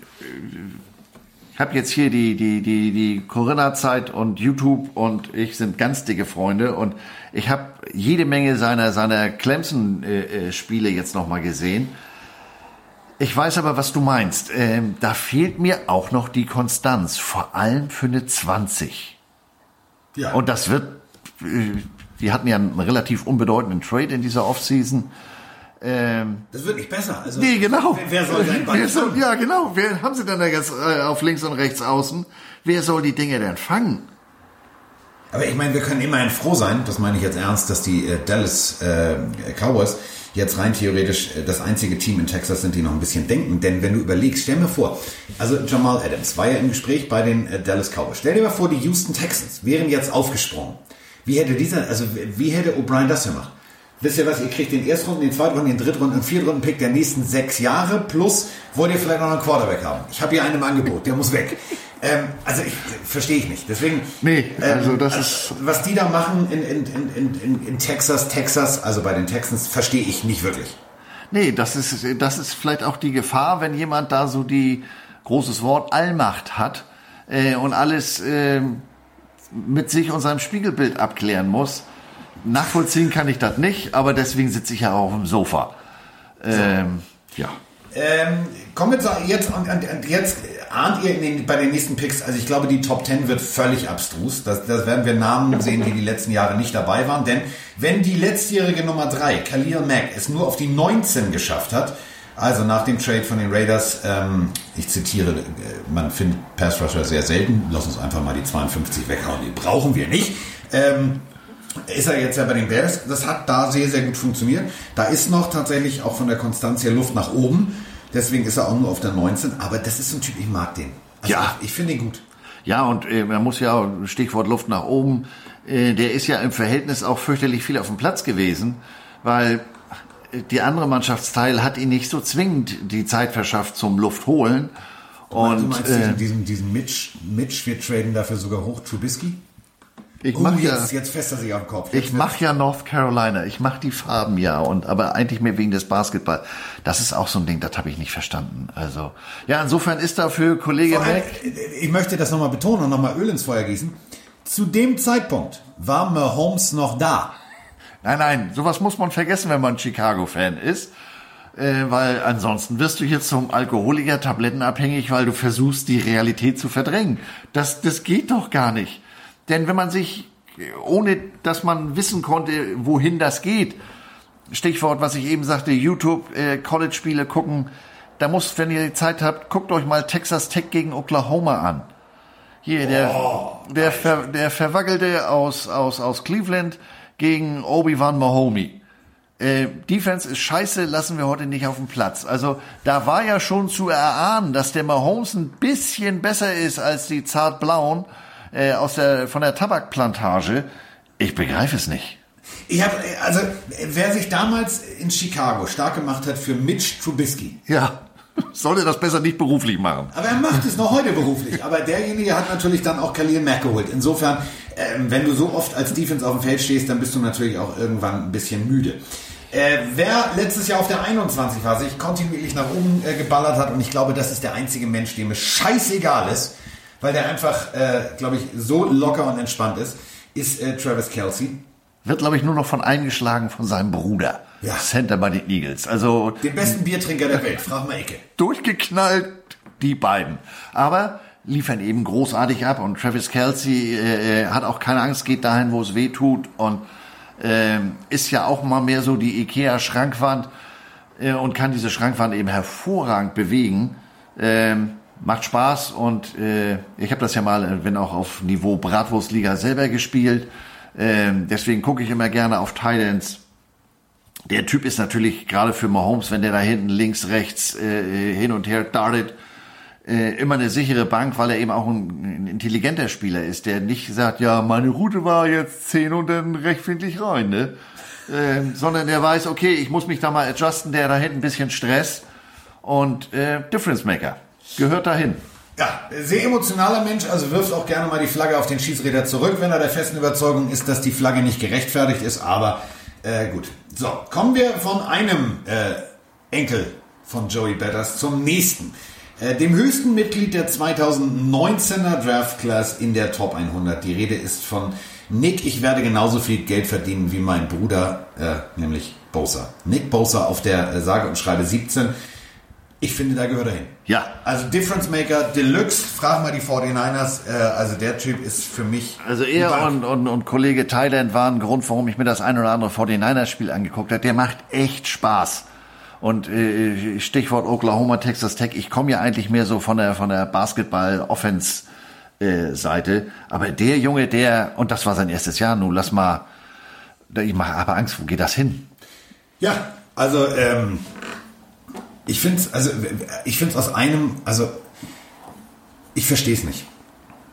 ich habe jetzt hier die, die, die, die Corinna-Zeit und YouTube und ich sind ganz dicke Freunde und ich habe jede Menge seiner, seiner Clemson-Spiele jetzt nochmal gesehen. Ich weiß aber, was du meinst. Ähm, da fehlt mir auch noch die Konstanz, vor allem für eine 20. ja, Und das wird, äh, die hatten ja einen relativ unbedeutenden Trade in dieser Offseason. Ähm, das wird nicht besser. Also, Nee, genau. Wer, wer soll sein Ball Wer soll? Ja, genau. Wer haben sie denn da jetzt äh, auf links und rechts außen? Wer soll die Dinge denn fangen? Aber ich meine, wir können immerhin froh sein, das meine ich jetzt ernst, dass die äh, Dallas äh, Cowboys jetzt rein theoretisch äh, das einzige Team in Texas sind, die noch ein bisschen denken. Denn wenn du überlegst, stell mir vor, also Jamal Adams war ja im Gespräch bei den äh, Dallas Cowboys. Stell dir mal vor, die Houston Texans wären jetzt aufgesprungen. Wie hätte dieser, also wie hätte O'Brien das gemacht? Wisst ihr was, ihr kriegt den Erstrunden, den Zweitrunden, den Drittrunden und Viertrunden-Pick der nächsten sechs Jahre plus wollt ihr vielleicht noch einen Quarterback haben. Ich habe hier einen im Angebot, der muss weg. Ähm, also ich verstehe ich nicht. Deswegen, Nee, also das also, ist- was die da machen in, in- in, in Texas, Texas, also bei den Texans, verstehe ich nicht wirklich. Nee, das ist, das ist vielleicht auch die Gefahr, wenn jemand da so die, großes Wort, Allmacht hat äh, und alles äh, mit sich und seinem Spiegelbild abklären muss. Nachvollziehen kann ich das nicht, aber deswegen sitze ich ja auch auf dem Sofa. Ähm, ja. Ähm, kommen wir zu, jetzt, und, und, und jetzt ahnt ihr den, bei den nächsten Picks, also ich glaube, die Top 10 wird völlig abstrus. Das, das werden wir Namen sehen, die die letzten Jahre nicht dabei waren. Denn wenn die letztjährige Nummer 3, Khalil Mack, es nur auf die 19 geschafft hat, also nach dem Trade von den Raiders, ähm, ich zitiere, äh, man findet Pass Rusher sehr selten, lass uns einfach mal die 52 weghauen, die brauchen wir nicht. Ähm, ist er jetzt ja bei den Bears. Das hat da sehr, sehr gut funktioniert. Da ist noch tatsächlich auch von der Konstanz her Luft nach oben. Deswegen ist er auch nur auf der 19. Aber das ist so ein Typ, ich mag den. Also Ja. Ich, ich finde ihn gut. Ja, und äh, man muss ja, Stichwort Luft nach oben, äh, der ist ja im Verhältnis auch fürchterlich viel auf dem Platz gewesen, weil die andere Mannschaftsteil hat ihn nicht so zwingend die Zeit verschafft zum Luft holen. du Und meinst äh, diesen, diesen, diesen Mitch, Mitch, wir traden dafür sogar hoch Trubisky? Ich Oh, mache ja, jetzt, jetzt fässt er sich auf den Kopf. ich mache ja North Carolina, ich mache die Farben ja und aber eigentlich mehr wegen des Basketball. Das ist auch so ein Ding, das habe ich nicht verstanden. Also ja, insofern ist dafür Kollege Mac. Ich möchte das nochmal betonen und nochmal Öl ins Feuer gießen. Zu dem Zeitpunkt war Mahomes noch da. Nein, nein, sowas muss man vergessen, wenn man Chicago-Fan ist. Äh, weil ansonsten wirst du hier zum Alkoholiker tablettenabhängig, weil du versuchst, die Realität zu verdrängen. Das, das geht doch gar nicht. Denn wenn man sich, ohne dass man wissen konnte, wohin das geht, Stichwort, was ich eben sagte, YouTube, äh, College-Spiele gucken, da muss, wenn ihr die Zeit habt, guckt euch mal Texas Tech gegen Oklahoma an. Hier, der, der, ver, der Verwackelte aus, aus, aus Cleveland gegen Obi-Wan Mahomey. Äh, Defense ist scheiße, lassen wir heute nicht auf dem Platz. Also da war ja schon zu erahnen, dass der Mahomes ein bisschen besser ist als die zartblauen äh, aus der von der Tabakplantage. Ich begreife es nicht. Ich hab, also wer sich damals in Chicago stark gemacht hat für Mitch Trubisky. Ja. Sollte das besser nicht beruflich machen. Aber er macht es noch heute beruflich. Aber derjenige hat natürlich dann auch Khalil Mack geholt. Insofern, ähm, wenn du so oft als Defense auf dem Feld stehst, dann bist du natürlich auch irgendwann ein bisschen müde. Äh, wer letztes Jahr auf der 21 war, sich kontinuierlich nach oben äh, geballert hat, und ich glaube, das ist der einzige Mensch, dem es scheißegal ist, weil der einfach, äh, glaube ich, so locker und entspannt ist, ist äh, Travis Kelsey. Wird, glaube ich, nur noch von eingeschlagen von seinem Bruder. Ja. Center bei den Eagles. Also Den besten Biertrinker der Welt, frag mal Ecke. durchgeknallt, die beiden. Aber liefern eben großartig ab und Travis Kelsey äh, äh, hat auch keine Angst, geht dahin, wo es weh tut und ähm, ist ja auch mal mehr so die Ikea-Schrankwand äh, und kann diese Schrankwand eben hervorragend bewegen. Ähm, macht Spaß und äh, ich habe das ja mal, äh, wenn auch auf Niveau Bratwurstliga selber gespielt. Ähm, deswegen gucke ich immer gerne auf Titans. Der Typ ist natürlich gerade für Mahomes, wenn der da hinten links, rechts äh, hin und her dartet, äh, immer eine sichere Bank, weil er eben auch ein, ein intelligenter Spieler ist, der nicht sagt, ja, meine Route war jetzt 10 und dann rechtwinklig rein, ne? Ähm, sondern der weiß, okay, ich muss mich da mal adjusten, der da hinten ein bisschen Stress und äh, Difference Maker gehört dahin. Ja, sehr emotionaler Mensch, also wirft auch gerne mal die Flagge auf den Schießräder zurück, wenn er der festen Überzeugung ist, dass die Flagge nicht gerechtfertigt ist, aber äh, gut. So, kommen wir von einem äh, Enkel von Joey Betters zum nächsten. Äh, dem höchsten Mitglied der 2019er Draft Class in der Top 100. Die Rede ist von Nick, ich werde genauso viel Geld verdienen wie mein Bruder, äh, nämlich Bosa. Nick Bosa auf der äh, sage und schreibe 17. Ich finde, da gehört er hin. Ja. Also Difference Maker Deluxe, frag mal die 49ers. Äh, also der Typ ist für mich. Also er und, und, und Kollege Thailand waren ein Grund, warum ich mir das ein oder andere 49ers-Spiel angeguckt habe. Der macht echt Spaß. Und äh, Stichwort Oklahoma, Texas Tech, ich komme ja eigentlich mehr so von der, von der Basketball-Offense-Seite. Aber der Junge, der, und das war sein erstes Jahr, nun lass mal, ich mache aber Angst, wo geht das hin? Ja, also ähm, ich finde es also ich finde aus einem also ich verstehe es nicht.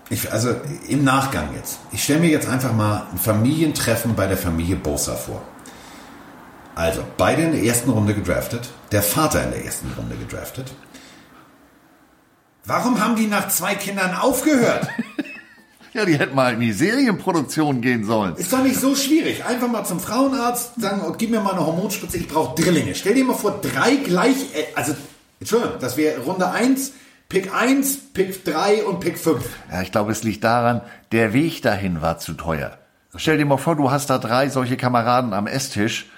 Ich, also im Nachgang jetzt. Ich stelle mir jetzt einfach mal ein Familientreffen bei der Familie Bosa vor. Also beide in der ersten Runde gedraftet, der Vater in der ersten Runde gedraftet. Warum haben die nach zwei Kindern aufgehört? Ja, die hätten mal in die Serienproduktion gehen sollen. Ist doch nicht so schwierig. Einfach mal zum Frauenarzt sagen, oh, gib mir mal eine Hormonspritze, ich brauche Drillinge. Stell dir mal vor, drei gleich, äh, also, Entschuldigung, das wäre Runde 1, Pick 1, Pick 3 und Pick 5. Ja, ich glaube, es liegt daran, der Weg dahin war zu teuer. Stell dir mal vor, du hast da drei solche Kameraden am Esstisch.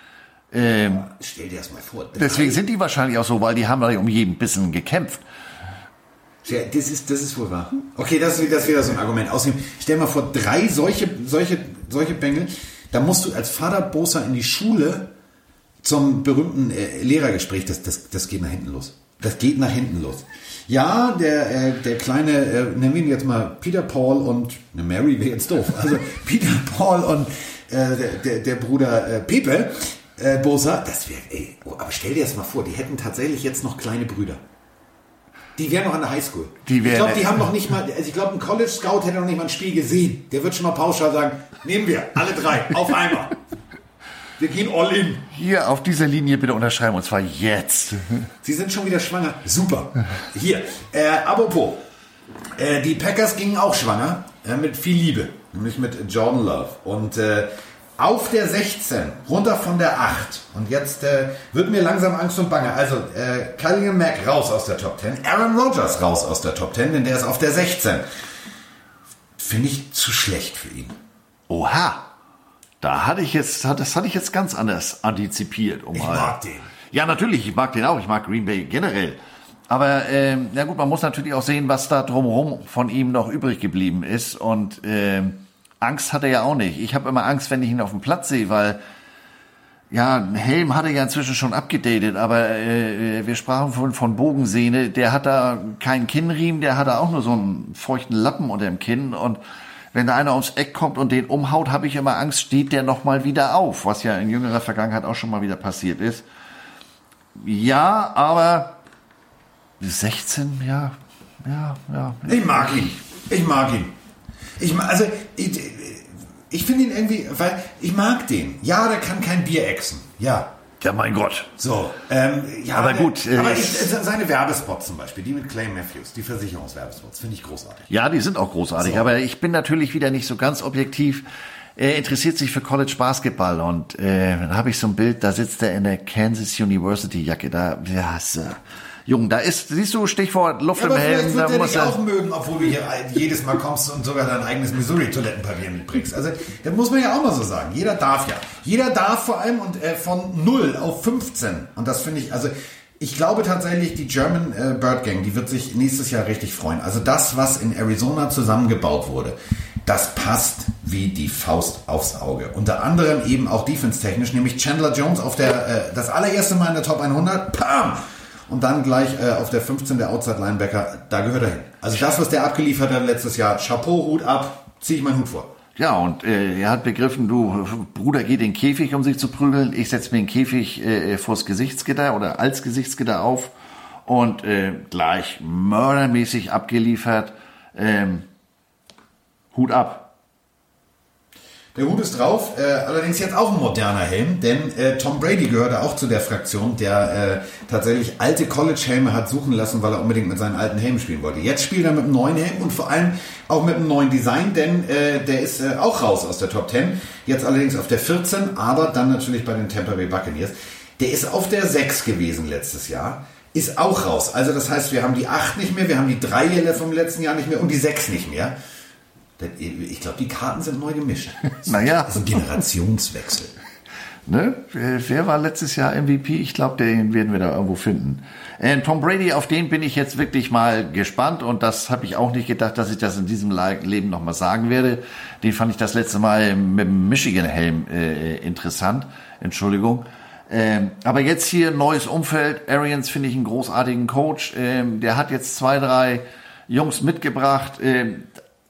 Ähm, Stell dir das mal vor. Deswegen sind die wahrscheinlich auch so, weil die haben da um jeden Bissen gekämpft. Das ist, das ist wohl wahr. Okay, das ist, das ist wieder so ein Argument. Außerdem, stell dir mal vor, drei solche, solche, solche Bengel, da musst du als Vater Bosa in die Schule zum berühmten äh, Lehrergespräch, das, das, das geht nach hinten los. Das geht nach hinten los. Ja, der, äh, der kleine, äh, nennen wir ihn jetzt mal Peter Paul und, ne, Mary wäre jetzt doof, also Peter Paul und äh, der, der, der Bruder äh, Pepe äh, Bosa, das wäre, ey, oh, aber stell dir das mal vor, die hätten tatsächlich jetzt noch kleine Brüder. Die wären noch an der Highschool. Die ich wären- glaube, die haben noch nicht mal, also ich glaube, ein College Scout hätte noch nicht mal ein Spiel gesehen. Der wird schon mal pauschal sagen, nehmen wir, alle drei, auf einmal. Wir gehen all in. Hier auf dieser Linie bitte unterschreiben und zwar jetzt. Sie sind schon wieder schwanger. Super. Hier, äh, apropos, äh, die Packers gingen auch schwanger, äh, mit viel Liebe, nämlich mit Jordan Love. Und äh, auf der 16, runter von der 8. Und jetzt äh, wird mir langsam Angst und Bange. Also, äh, Khalil Mack raus aus der Top 10, Aaron Rodgers raus aus der Top 10, denn der ist auf der 16. Finde ich zu schlecht für ihn. Oha. Da hatte ich jetzt, das hatte ich jetzt ganz anders antizipiert. Um Ich mal- mag den. Ja, natürlich, ich mag den auch. Ich mag Green Bay generell. Aber ähm, na gut, man muss natürlich auch sehen, was da drumherum von ihm noch übrig geblieben ist. Und ähm, Angst hat er ja auch nicht. Ich habe immer Angst, wenn ich ihn auf dem Platz sehe, weil ja, Helm hat er ja inzwischen schon abgedatet, aber äh, wir sprachen von, von Bogensehne, der hat da keinen Kinnriemen, der hat da auch nur so einen feuchten Lappen unter dem Kinn und wenn da einer ums Eck kommt und den umhaut, habe ich immer Angst, steht der nochmal wieder auf, was ja in jüngerer Vergangenheit auch schon mal wieder passiert ist. Ja, aber 16, ja, ja, ja. Ich mag ihn. Ich mag ihn. Ich mag, also, ich, ich finde ihn irgendwie, weil ich mag den. Ja, der kann kein Bier exen. Ja. Ja, mein Gott. So, ähm, ja, Aber gut, Äh, aber äh, ich, seine Werbespots zum Beispiel, die mit Clay Matthews, die Versicherungswerbespots, finde ich großartig. Ja, die sind auch großartig, So. aber ich bin natürlich wieder nicht so ganz objektiv. Er interessiert sich für College Basketball und äh, dann habe ich so ein Bild, da sitzt er in der Kansas University Jacke. Da, ja, so. Jung, da ist, siehst du, Stichwort Luft Aber im Helm, wird da muss er. auch mögen, obwohl du hier jedes Mal kommst und sogar dein eigenes Missouri-Toilettenpapier mitbringst. Also, das muss man ja auch mal so sagen. Jeder darf ja. Jeder darf vor allem und äh, von 0 auf 15. Und das finde ich, also, ich glaube tatsächlich, die German äh, Bird Gang, die wird sich nächstes Jahr richtig freuen. Also das, was in Arizona zusammengebaut wurde, das passt wie die Faust aufs Auge. Unter anderem eben auch defense-technisch, nämlich Chandler Jones auf der, äh, das allererste Mal in der Top 100, pam! Und dann gleich äh, auf der 15 der Outside-Linebacker, da gehört er hin. Also das, was der abgeliefert hat letztes Jahr, Chapeau, Hut ab, ziehe ich meinen Hut vor. Ja, und äh, er hat begriffen, du, Bruder geht in den Käfig, um sich zu prügeln. Ich setze mir den Käfig äh, vors Gesichtsgitter oder als Gesichtsgitter auf und äh, gleich mördermäßig abgeliefert. Ähm, Hut ab. Der Hut ist drauf, äh, allerdings jetzt auch ein moderner Helm, denn äh, Tom Brady gehörte auch zu der Fraktion, der äh, tatsächlich alte College-Helme hat suchen lassen, weil er unbedingt mit seinen alten Helmen spielen wollte. Jetzt spielt er mit einem neuen Helm und vor allem auch mit einem neuen Design, denn äh, der ist äh, auch raus aus der Top 10. Jetzt allerdings auf der 14, aber dann natürlich bei den Tampa Bay Buccaneers. Der ist auf der 6 gewesen letztes Jahr. Ist auch raus. Also das heißt, wir haben die 8 nicht mehr, wir haben die 3 vom letzten Jahr nicht mehr und die 6 nicht mehr. Ich glaube, die Karten sind neu gemischt. Naja. Das ist ein Generationswechsel. Ne? Wer wer war letztes Jahr MVP? Ich glaube, den werden wir da irgendwo finden. Äh, Tom Brady, auf den bin ich jetzt wirklich mal gespannt und das habe ich auch nicht gedacht, dass ich das in diesem Le- Leben nochmal sagen werde. Den fand ich das letzte Mal mit dem Michigan-Helm äh, interessant. Entschuldigung. Ähm, aber jetzt hier neues Umfeld. Arians finde ich einen großartigen Coach. Ähm, der hat jetzt zwei, drei Jungs mitgebracht. Ähm,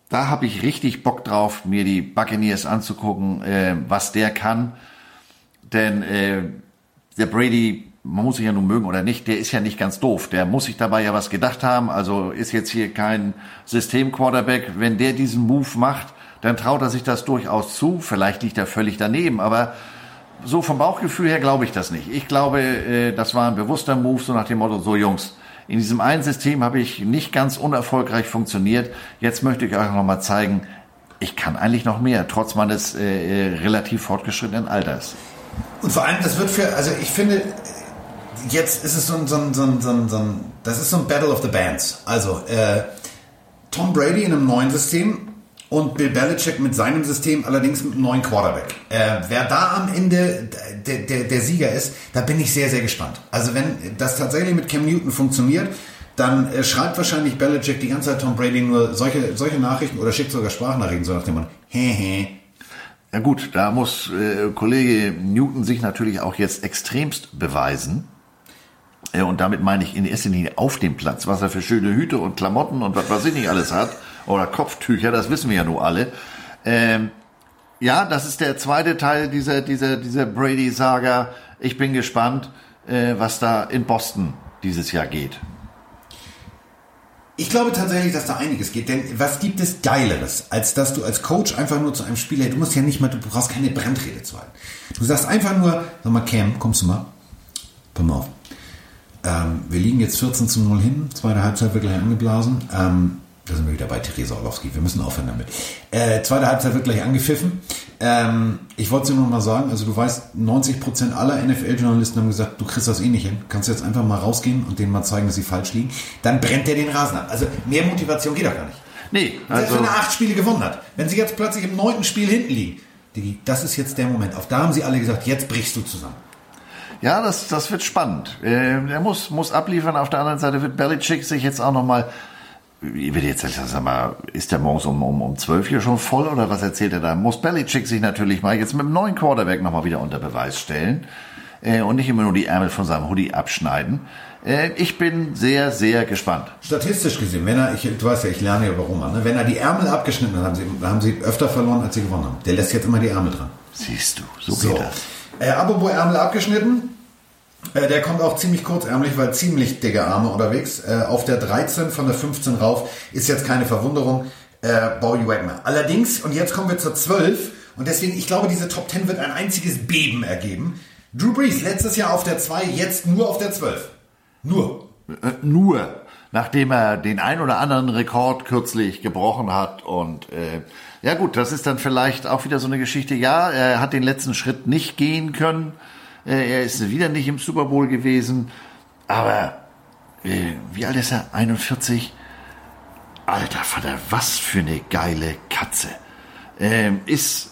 da habe ich richtig Bock drauf, mir die Buccaneers anzugucken, äh, was der kann. Denn äh, der Brady, man muss sich ja nun mögen oder nicht, der ist ja nicht ganz doof. Der muss sich dabei ja was gedacht haben. Also ist jetzt hier kein System-Quarterback. Wenn der diesen Move macht, dann traut er sich das durchaus zu. Vielleicht liegt er völlig daneben, aber so vom Bauchgefühl her glaube ich das nicht. Ich glaube, äh, das war ein bewusster Move, so nach dem Motto, so Jungs, in diesem einen System habe ich nicht ganz unerfolgreich funktioniert. Jetzt möchte ich euch noch mal zeigen, ich kann eigentlich noch mehr, trotz meines äh, äh, relativ fortgeschrittenen Alters. Und vor allem, das wird für, also ich finde, jetzt ist es so ein, so ein, so ein, so ein, so ein das ist so ein Battle of the Bands. Also, äh, Tom Brady in einem neuen System und Bill Belichick mit seinem System, allerdings mit einem neuen Quarterback. Äh, wer da am Ende der, der, der Sieger ist, da bin ich sehr, sehr gespannt. Also wenn das tatsächlich mit Cam Newton funktioniert, dann äh, schreibt wahrscheinlich Belichick die ganze Zeit Tom Brady nur solche, solche Nachrichten oder schickt sogar Sprachnachrichten, so nach dem Motto, he, he, Ja gut, da muss äh, Kollege Newton sich natürlich auch jetzt extremst beweisen. Äh, und damit meine ich in erster Linie auf dem Platz, was er für schöne Hüte und Klamotten und was weiß ich nicht alles hat. Oder Kopftücher, das wissen wir ja nur alle. Ähm, ja, das ist der zweite Teil dieser, dieser, dieser Brady-Saga. Ich bin gespannt, äh, was da in Boston dieses Jahr geht. Ich glaube tatsächlich, dass da einiges geht, denn was gibt es Geileres, als dass du als Coach einfach nur zu einem Spieler, du musst ja nicht mal, du brauchst keine Brandrede zu halten. Du sagst einfach nur, sag mal, Cam, kommst du mal? Pass mal auf. Ähm, wir liegen jetzt 14 zu 0 hin, zweite Halbzeit wird gleich angeblasen. Ähm, da sind wir wieder bei Theresa Orlowski, wir müssen aufhören damit. Äh, zweite Halbzeit wird gleich angepfiffen. Ähm, ich wollte es dir nur mal sagen, also du weißt, 90% aller NFL-Journalisten haben gesagt, du kriegst das eh nicht hin. Kannst du jetzt einfach mal rausgehen und denen mal zeigen, dass sie falsch liegen. Dann brennt der den Rasen ab. Also mehr Motivation geht doch gar nicht. Nee, Selbst also wenn er acht Spiele gewonnen hat. Wenn sie jetzt plötzlich im neunten Spiel hinten liegen. Digi, das ist jetzt der Moment. Auf da haben sie alle gesagt, jetzt brichst du zusammen. Ja, das, das wird spannend. Äh, er muss, muss abliefern. Auf der anderen Seite wird Belichick sich jetzt auch nochmal, ich will jetzt sag mal, ist der morgens um, um, um 12 hier schon voll oder was erzählt er da? Muss Belichick sich natürlich mal jetzt mit dem neuen Quarterback nochmal wieder unter Beweis stellen. äh, und nicht immer nur die Ärmel von seinem Hoodie abschneiden. Äh, ich bin sehr, sehr gespannt. Statistisch gesehen, wenn er, ich, du weißt ja, ich lerne ja warum, ne? wenn er die Ärmel abgeschnitten hat, haben sie, haben sie öfter verloren, als sie gewonnen haben. Der lässt jetzt immer die Ärmel dran. Siehst du, so, So. geht das. Äh, apropos Ärmel abgeschnitten. Äh, der kommt auch ziemlich kurzärmlich, weil ziemlich dicke Arme unterwegs. Äh, auf der 13 von der 15 rauf ist jetzt keine Verwunderung. Äh, Bowie Wagner. Allerdings, und jetzt kommen wir zur 12. Und deswegen, ich glaube, diese Top 10 wird ein einziges Beben ergeben. Drew Brees, letztes Jahr auf der 2, jetzt nur auf der 12. Nur. Äh, nur nachdem er den ein oder anderen Rekord kürzlich gebrochen hat und äh, ja gut, das ist dann vielleicht auch wieder so eine Geschichte. Ja, er hat den letzten Schritt nicht gehen können. Äh, er ist wieder nicht im Super Bowl gewesen. Aber äh, wie alt ist er? 41? Alter Vater, was für eine geile Katze. Ähm, ist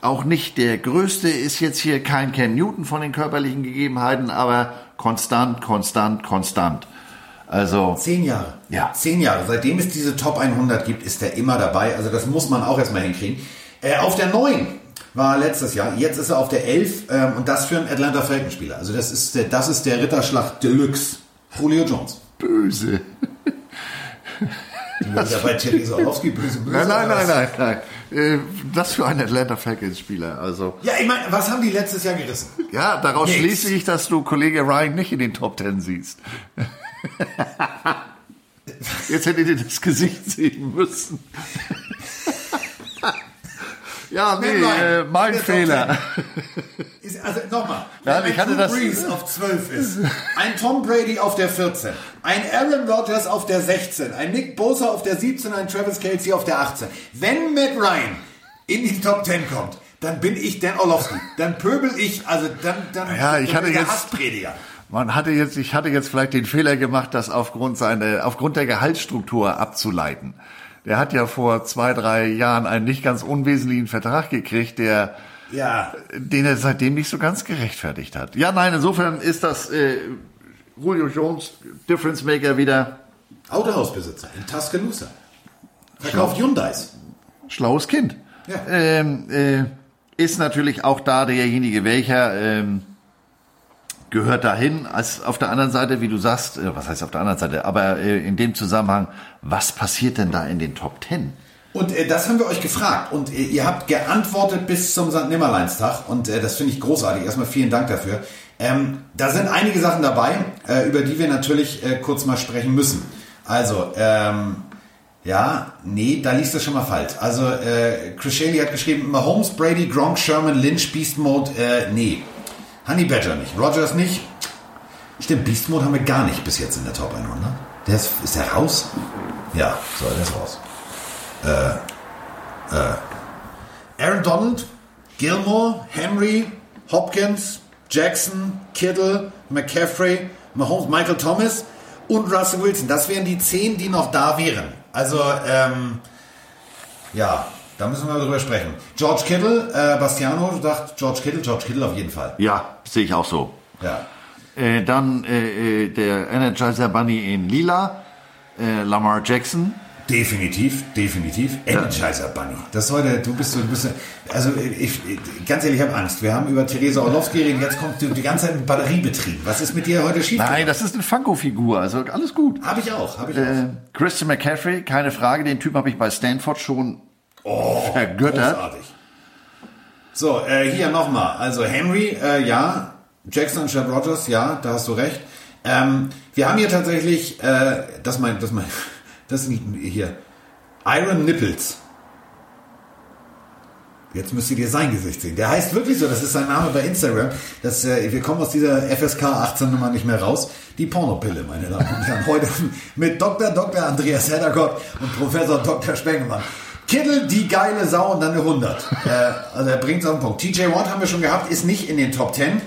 auch nicht der größte, ist jetzt hier kein Ken Newton von den körperlichen Gegebenheiten, aber konstant, konstant, konstant. Also, Zehn Jahre. Ja. Zehn Jahre. Seitdem es diese Top 100 gibt, ist er immer dabei. Also das muss man auch erstmal hinkriegen. Äh, auf der 9 war letztes Jahr. Jetzt ist er auf der 11 ähm, und das für einen Atlanta Falcons Spieler. Also das ist der, das ist der Ritterschlag Deluxe. Julio Jones. böse. Du bist ja bei Terry Orlowski böse, böse. Nein, nein, nein, nein, nein. Äh, Das für einen Atlanta Falcons Spieler. Also, Ja, ich meine, was haben die letztes Jahr gerissen? ja, daraus Nix. schließe ich, dass du Kollege Ryan nicht in den Top Ten siehst. Jetzt hättet ihr das Gesicht sehen müssen. Ja, nee, äh, mein Fehler. Ist, also nochmal, Ja, wenn ich ein hatte Drew das- Brees auf 12 ist, ein Tom Brady auf der 14, ein Aaron Rodgers auf der 16, ein Nick Bosa auf der 17, ein Travis Kelsey auf der 18. Wenn Matt Ryan in die Top 10 kommt, dann bin ich Dan Orlovsky. Dann pöbel ich, also dann, dann Ja, ich dann hatte bin der jetzt- Hassprediger. Man hatte jetzt, ich hatte jetzt vielleicht den Fehler gemacht, das aufgrund seiner, aufgrund der Gehaltsstruktur abzuleiten. Der hat ja vor zwei, drei Jahren einen nicht ganz unwesentlichen Vertrag gekriegt, der, Ja, den er seitdem nicht so ganz gerechtfertigt hat. Ja, nein, insofern ist das äh, Julio Jones Difference Maker wieder Autohausbesitzer in Tuscaloosa. Verkauft Hyundais. schlaues Kind. Ja. Ähm, äh, ist natürlich auch da derjenige, welcher ähm, gehört dahin. Als auf der anderen Seite, wie du sagst, äh, was heißt auf der anderen Seite, aber äh, in dem Zusammenhang, was passiert denn da in den Top Ten? Und äh, das haben wir euch gefragt und äh, ihr habt geantwortet bis zum St. Nimmerleinstag und äh, das finde ich großartig. Erstmal vielen Dank dafür. Ähm, da sind einige Sachen dabei, äh, über die wir natürlich kurz mal sprechen müssen. Also, ähm, ja, nee, da liest das schon mal falsch. Also, äh, Chris Shaley hat geschrieben, Mahomes, Brady, Gronk, Sherman, Lynch, Beast Mode, nee. Honey Badger nicht, Rogers nicht. Stimmt, Beast Mode haben wir gar nicht bis jetzt in der Top 100. Der ist, ist der raus? Ja, so, der ist raus. Aaron Donald, Gilmore, Henry, Hopkins, Jackson, Kittle, McCaffrey, Mahomes, Michael Thomas und Russell Wilson. Das wären die zehn, die noch da wären. Also, ähm, ja, da müssen wir drüber sprechen. George Kittle, äh, Bastiano sagt George Kittle, George Kittle auf jeden Fall. Ja, sehe ich auch so. Ja. Äh, dann äh, äh, der Energizer Bunny in Lila, äh, Lamar Jackson. Definitiv, definitiv. Energizer Bunny. Das heute, du bist so, du bist, also ich, ganz ehrlich, ich habe Angst. Wir haben über Theresa Orlowski geredet, jetzt kommt die, die ganze Zeit mit Batteriebetrieb. Was ist mit dir heute schief? Nein, das ist eine Funko-Figur, also alles gut. Habe ich auch, habe ich auch. Äh, Christian McCaffrey, keine Frage, den Typ habe ich bei Stanford schon vergöttert. Großartig. So, äh, hier nochmal. Also Henry, äh, ja. Jackson Chad Rogers, ja, da hast du recht. Ähm, wir haben hier tatsächlich, äh, das mein, das mein, das sind hier, Iron Nipples. Jetzt müsst ihr dir sein Gesicht sehen. Der heißt wirklich so, das ist sein Name bei Instagram. Das, äh, wir kommen aus dieser FSK 18 Nummer nicht mehr raus. Die Pornopille, meine Damen und Herren. Heute mit Dr. Dr. Andreas Heddergott und Professor Dr. Spengemann. Kittel, die geile Sau und dann eine 100. äh, also er bringt es auf den Punkt. TJ Watt haben wir schon gehabt, ist nicht in den Top 10.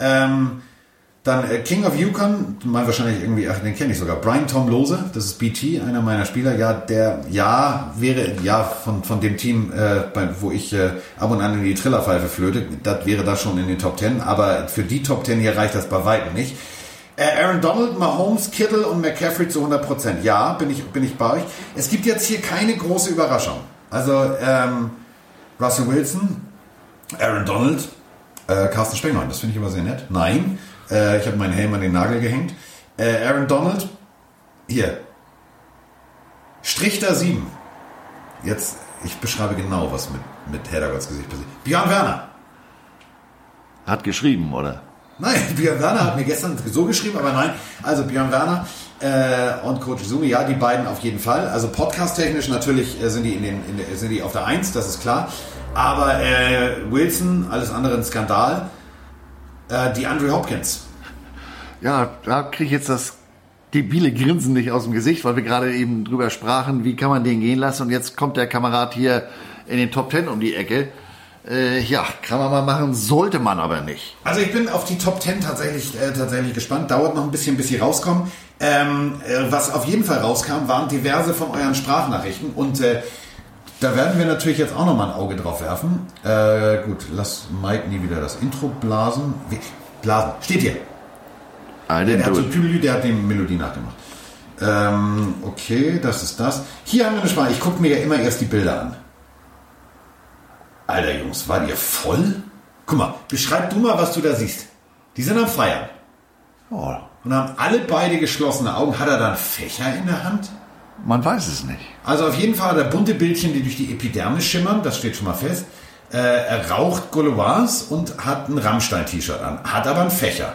Ähm, dann äh, King of Yukon, meinst wahrscheinlich irgendwie, ach, den kenne ich sogar. Brian Tom Lose, das ist BT, einer meiner Spieler. Ja, der, ja, wäre, ja, von, von dem Team, äh, bei, wo ich äh, ab und an in die Trillerpfeife flöte, das wäre das schon in den Top 10. Aber für die Top 10 hier reicht das bei weitem nicht. Äh, Aaron Donald, Mahomes, Kittle und McCaffrey zu 100 Prozent. Ja, bin ich, bin ich bei euch. Es gibt jetzt hier keine große Überraschung. Also, ähm, Russell Wilson, Aaron Donald, Äh, Carsten Spengler, das finde ich immer sehr nett. Nein, äh, ich habe meinen Helm an den Nagel gehängt. Äh, Aaron Donald, hier. Strichter 7. Jetzt, ich beschreibe genau, was mit, mit Heddergotts Gesicht passiert. Björn Werner. Hat geschrieben, oder? Nein, Björn Werner hat mir gestern so geschrieben, aber nein. Also Björn Werner äh, und Coach Izumi, ja, die beiden auf jeden Fall. Also podcast-technisch natürlich äh, sind, die in den, in der, sind die auf der Eins, das ist klar. Aber äh, Wilson, alles andere ein Skandal. Äh, die Andre Hopkins. Ja, da kriege ich jetzt das debile Grinsen nicht aus dem Gesicht, weil wir gerade eben drüber sprachen, wie kann man den gehen lassen. Und jetzt kommt der Kamerad hier in den Top Ten um die Ecke. Äh, ja, kann man mal machen, sollte man aber nicht. Also ich bin auf die Top Ten tatsächlich, äh, tatsächlich gespannt. Dauert noch ein bisschen, bis sie rauskommen. Ähm, äh, was auf jeden Fall rauskam, waren diverse von euren Sprachnachrichten. Und äh, da werden wir natürlich jetzt auch noch mal ein Auge drauf werfen. Äh, gut, lass Mike nie wieder das Intro blasen. Wie? Blasen, steht hier. Der didn't hat, so, der hat die Melodie nachgemacht. Ähm, okay, das ist das. Hier haben wir eine Sprache. Ich gucke mir ja immer erst die Bilder an. Alter Jungs, wart ihr voll? Guck mal, beschreib du mal, was du da siehst. Die sind am Feiern. Oh, Und haben alle beide geschlossene Augen. Hat er dann Fächer in der Hand? man weiß es nicht. Also auf jeden Fall hat er bunte Bildchen, die durch die Epidermis schimmern. Das steht schon mal fest. Äh, er raucht Gauloise und hat ein Rammstein-T-Shirt an. Hat aber einen Fächer.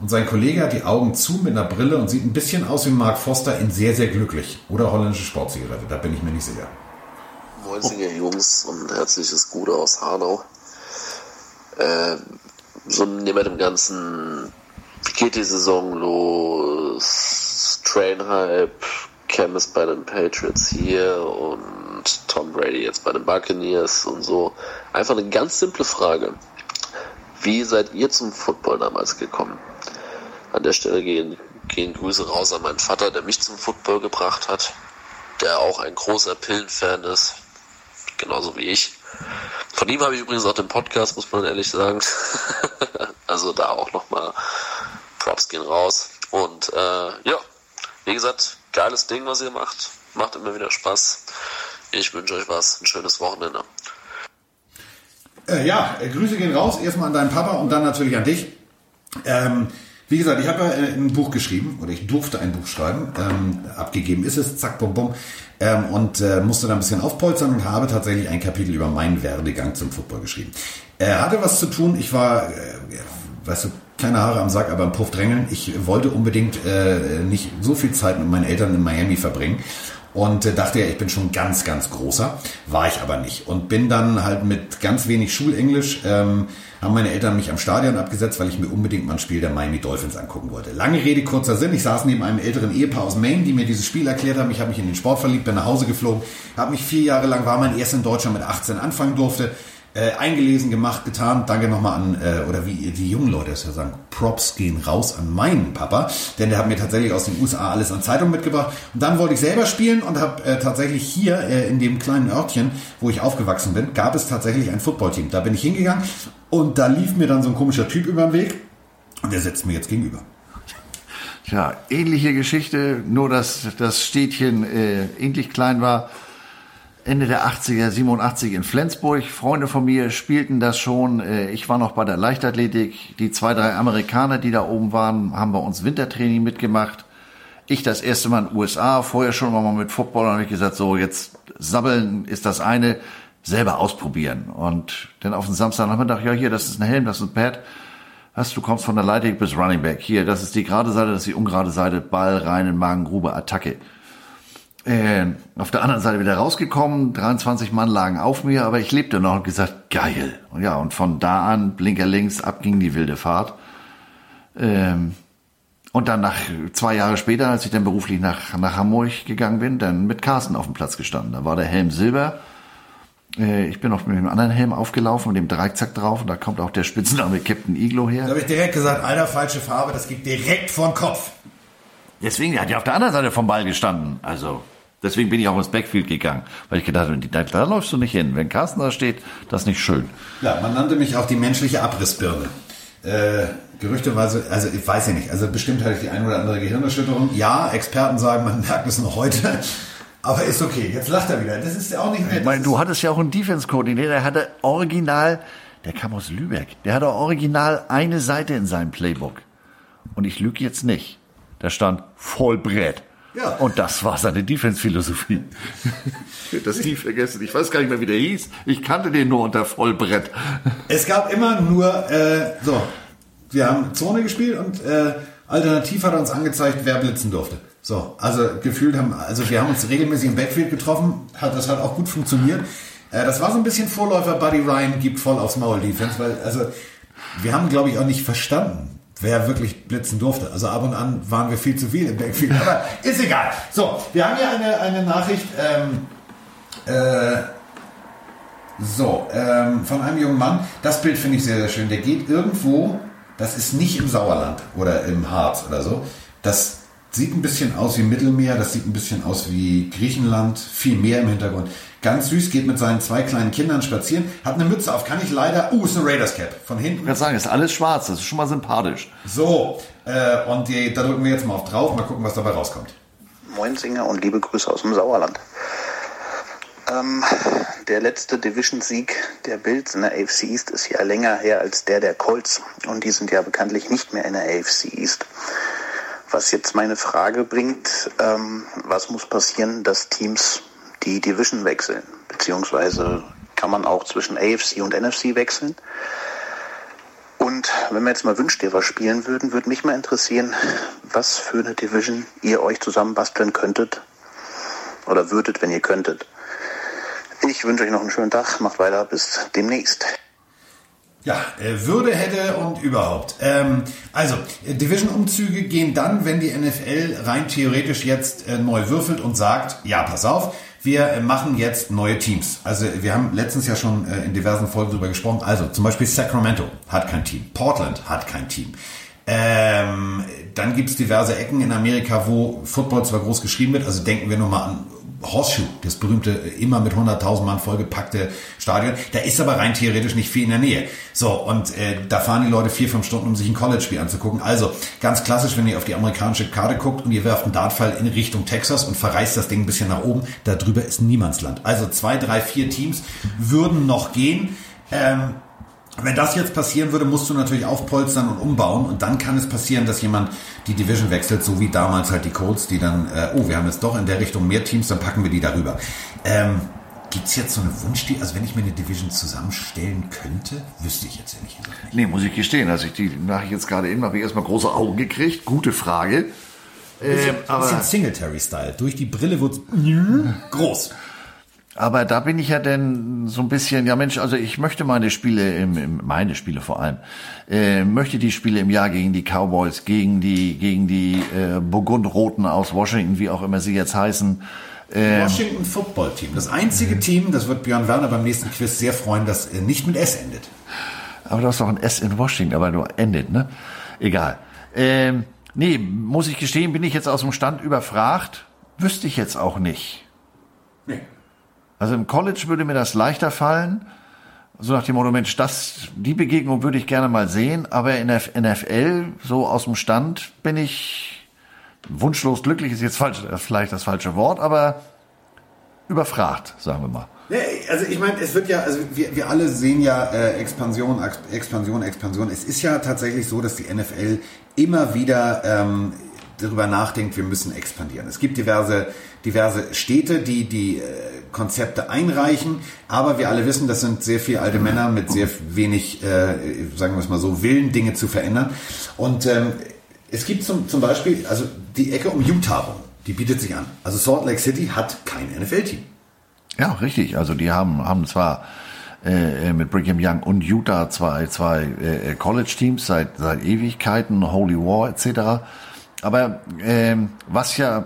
Und sein Kollege hat die Augen zu mit einer Brille und sieht ein bisschen aus wie Mark Foster in sehr, sehr glücklich. Oder holländische Sportzigarette, da bin ich mir nicht sicher. Moinsinger Jungs und herzliches Gute aus Hanau. Äh, so neben dem ganzen, wie geht die Saison los? Train Hype, Cam ist bei den Patriots hier und Tom Brady jetzt bei den Buccaneers und so. Einfach eine ganz simple Frage. Wie seid ihr zum Football damals gekommen? An der Stelle gehen, gehen Grüße raus an meinen Vater, der mich zum Football gebracht hat, der auch ein großer Pillenfan ist, genauso wie ich. Von ihm habe ich übrigens auch den Podcast, muss man ehrlich sagen. also da auch nochmal Props gehen raus. Und äh, ja, wie gesagt, geiles Ding, was ihr macht. Macht immer wieder Spaß. Ich wünsche euch was, ein schönes Wochenende. Äh, ja, Grüße gehen raus. Erstmal an deinen Papa und dann natürlich an dich. Ähm, wie gesagt, ich habe ja äh, ein Buch geschrieben oder ich durfte ein Buch schreiben. Ähm, abgegeben ist es, zack, bum, bum. Ähm, und äh, musste da ein bisschen aufpolstern und habe tatsächlich ein Kapitel über meinen Werdegang zum Football geschrieben. Äh, hatte was zu tun. Ich war, äh, weißt du, keine Haare am Sack, aber im Puff drängeln. Ich wollte unbedingt äh, nicht so viel Zeit mit meinen Eltern in Miami verbringen und äh, dachte ja, ich bin schon ganz, ganz großer. War ich aber nicht. Und bin dann halt mit ganz wenig Schulenglisch, ähm, haben meine Eltern mich am Stadion abgesetzt, weil ich mir unbedingt mal ein Spiel der Miami Dolphins angucken wollte. Lange Rede, kurzer Sinn. Ich saß neben einem älteren Ehepaar aus Maine, die mir dieses Spiel erklärt haben. Ich habe mich in den Sport verliebt, bin nach Hause geflogen, habe mich vier Jahre lang, war mein erst in Deutschland mit 18 anfangen durfte. Äh, eingelesen, gemacht, getan. Danke nochmal an, äh, oder wie die jungen Leute es ja sagen, Props gehen raus an meinen Papa, denn der hat mir tatsächlich aus den USA alles an Zeitung mitgebracht. Und dann wollte ich selber spielen und habe äh, tatsächlich hier äh, in dem kleinen Örtchen, wo ich aufgewachsen bin, gab es tatsächlich ein Footballteam. Da bin ich hingegangen und da lief mir dann so ein komischer Typ über den Weg und der setzt mir jetzt gegenüber. Tja, ähnliche Geschichte, nur dass das Städtchen äh, ähnlich klein war. Ende der 80er, 87 in Flensburg. Freunde von mir spielten das schon. Äh, Ich war noch bei der Leichtathletik. Die zwei, drei Amerikaner, die da oben waren, haben bei uns Wintertraining mitgemacht. Ich das erste Mal in den USA, vorher schon mal mit Football, habe ich gesagt, so jetzt sabbeln ist das eine, selber ausprobieren. Und dann auf den Samstagnachmittag, ja hier, das ist ein Helm, das ist ein Pad. Was, du kommst von der Leitung bis Running Back. Hier, das ist die gerade Seite, das ist die ungerade Seite, Ball rein in Magengrube, Attacke. Äh, auf der anderen Seite wieder rausgekommen, 23 Mann lagen auf mir, aber ich lebte noch und gesagt, geil. Und ja, und von da an, Blinker links, ab ging die wilde Fahrt. Ähm, und dann nach zwei Jahre später, als ich dann beruflich nach, nach Hamburg gegangen bin, dann mit Carsten auf dem Platz gestanden. Da war der Helm Silber. Äh, ich bin noch mit dem anderen Helm aufgelaufen, mit dem Dreizack drauf. Und da kommt auch der Spitzname Captain Iglo Da her. habe ich direkt gesagt, alter, falsche Farbe, das geht direkt vor den Kopf. Deswegen, der hat ja auf der anderen Seite vom Ball gestanden. Also, deswegen bin ich auch ins Backfield gegangen. Weil ich gedacht habe, da, da läufst du nicht hin. Wenn Carsten da steht, das ist nicht schön. Ja, man nannte mich auch die menschliche Abrissbirne. Äh, gerüchteweise, also ich weiß ja nicht, also bestimmt hatte ich die ein oder andere Gehirnerschütterung. Ja, Experten sagen, man merkt es noch heute. Aber ist okay, jetzt lacht er wieder. Das ist ja auch nicht mehr. Ich meine, du hattest ja auch einen Defense-Coordinator, der hatte original der kam aus Lübeck. Der hatte original eine Seite in seinem Playbook. Und ich lüge jetzt nicht. Da stand Vollbrett. Ja. Und das war seine Defense-Philosophie. das nie vergessen. Ich weiß gar nicht mehr, wie der hieß. Ich kannte den nur unter Vollbrett. Es gab immer nur, äh, so, wir haben Zone gespielt und äh, alternativ hat er uns angezeigt, wer blitzen durfte. So, also gefühlt haben, also wir haben uns regelmäßig im Backfield getroffen, hat das hat auch gut funktioniert. Äh, das war so ein bisschen Vorläufer, Buddy Ryan gibt voll aufs Maul Defense, weil, also, wir haben, glaube ich, auch nicht verstanden, wer wirklich blitzen durfte. Also ab und an waren wir viel zu viel im Backfield, aber ist egal. So, wir haben hier eine, eine Nachricht, ähm, äh, so, ähm, von einem jungen Mann. Das Bild finde ich sehr, sehr schön. Der geht irgendwo, das ist nicht im Sauerland oder im Harz oder so. Das sieht ein bisschen aus wie Mittelmeer, das sieht ein bisschen aus wie Griechenland, viel mehr im Hintergrund. Ganz süß, geht mit seinen zwei kleinen Kindern spazieren, hat eine Mütze auf, kann ich leider, uh, ist eine Raiders Cap, von hinten. Ich kann sagen, ist alles schwarz, das ist schon mal sympathisch. So, äh, und die, da drücken wir jetzt mal auf drauf, mal gucken, was dabei rauskommt. Moin Singer und liebe Grüße aus dem Sauerland. Ähm, der letzte Division-Sieg der Bills in der AFC East ist ja länger her als der der Colts und die sind ja bekanntlich nicht mehr in der AFC East. Was jetzt meine Frage bringt, ähm, was muss passieren, dass Teams die Division wechseln? Beziehungsweise kann man auch zwischen AFC und NFC wechseln? Und wenn wir jetzt mal Wünscht ihr was spielen würden, würde mich mal interessieren, was für eine Division ihr euch zusammenbasteln könntet oder würdet, wenn ihr könntet. Ich wünsche euch noch einen schönen Tag, macht weiter, bis demnächst. Ja, äh, Würde hätte und überhaupt. Ähm, also, äh, Division-Umzüge gehen dann, wenn die NFL rein theoretisch jetzt äh, neu würfelt und sagt, ja, pass auf, wir machen jetzt neue Teams. Also wir haben letztens ja schon äh, in diversen Folgen darüber gesprochen. Also zum Beispiel Sacramento hat kein Team, Portland hat kein Team. Ähm, dann gibt's diverse Ecken in Amerika, wo Football zwar groß geschrieben wird, also denken wir nur mal an Horseshoe, das berühmte, immer mit 100.000 Mann vollgepackte Stadion. Da ist aber rein theoretisch nicht viel in der Nähe. So, und äh, da fahren die Leute vier, fünf Stunden, um sich ein College-Spiel anzugucken. Also, ganz klassisch, wenn ihr auf die amerikanische Karte guckt und ihr werft einen Dartpfeil in Richtung Texas und verreißt das Ding ein bisschen nach oben, da drüber ist Niemandsland. Also zwei, drei, vier Teams würden noch gehen. Ähm, wenn das jetzt passieren würde, musst du natürlich aufpolstern und umbauen und dann kann es passieren, dass jemand die Division wechselt, so wie damals halt die Colts, die dann, äh, oh, wir haben jetzt doch in der Richtung mehr Teams, dann packen wir die darüber. Ähm, Gibt es jetzt so eine Wunsch, also wenn ich mir eine Division zusammenstellen könnte, wüsste ich jetzt ehrlich gesagt nicht. Nee, muss ich gestehen, als ich die Nachricht jetzt gerade eben habe ich erstmal große Augen gekriegt. Gute Frage. Bisschen, ähm, bisschen Singletary-Style. Durch die Brille wird groß. Aber da bin ich ja denn so ein bisschen, ja Mensch, also ich möchte meine Spiele, im, im meine Spiele vor allem, äh, möchte die Spiele im Jahr gegen die Cowboys, gegen die, gegen die äh, Burgund-Roten aus Washington, wie auch immer sie jetzt heißen. Äh, Washington Football Team. Das einzige mhm. Team, das wird Björn Werner beim nächsten Quiz sehr freuen, das äh, nicht mit S endet. Aber du hast doch ein S in Washington, aber nur endet, ne? Egal. Ähm, nee, muss ich gestehen, bin ich jetzt aus dem Stand überfragt. Wüsste ich jetzt auch nicht. Nee. Also im College würde mir das leichter fallen. So nach dem Motto, Mensch, das, die Begegnung würde ich gerne mal sehen, aber in der NFL, so aus dem Stand, bin ich wunschlos glücklich, ist jetzt falsch, vielleicht das falsche Wort, aber überfragt, sagen wir mal. Also ich meine, es wird ja, also wir, wir alle sehen ja äh, Expansion, Expansion, Expansion. Es ist ja tatsächlich so, dass die NFL immer wieder ähm, darüber nachdenkt, wir müssen expandieren. Es gibt diverse, diverse Städte, die die äh, Konzepte einreichen, aber wir alle wissen, das sind sehr viele alte Männer mit sehr wenig, äh, sagen wir es mal so, Willen, Dinge zu verändern. Und ähm, es gibt zum, zum Beispiel, also die Ecke um Utah rum, die bietet sich an. Also Salt Lake City hat kein NFL-Team. Ja, richtig. Also die haben, haben zwar äh, mit Brigham Young und Utah zwei, zwei äh, College-Teams seit, seit Ewigkeiten, Holy War etc. Aber äh, was ja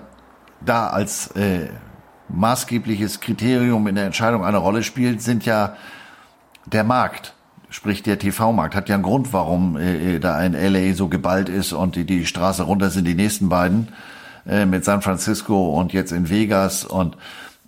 da als äh, maßgebliches Kriterium in der Entscheidung eine Rolle spielt, sind ja der Markt. Sprich, der TV-Markt hat ja einen Grund, warum äh, da ein LA so geballt ist und die, die Straße runter sind die nächsten beiden äh, mit San Francisco und jetzt in Vegas. Und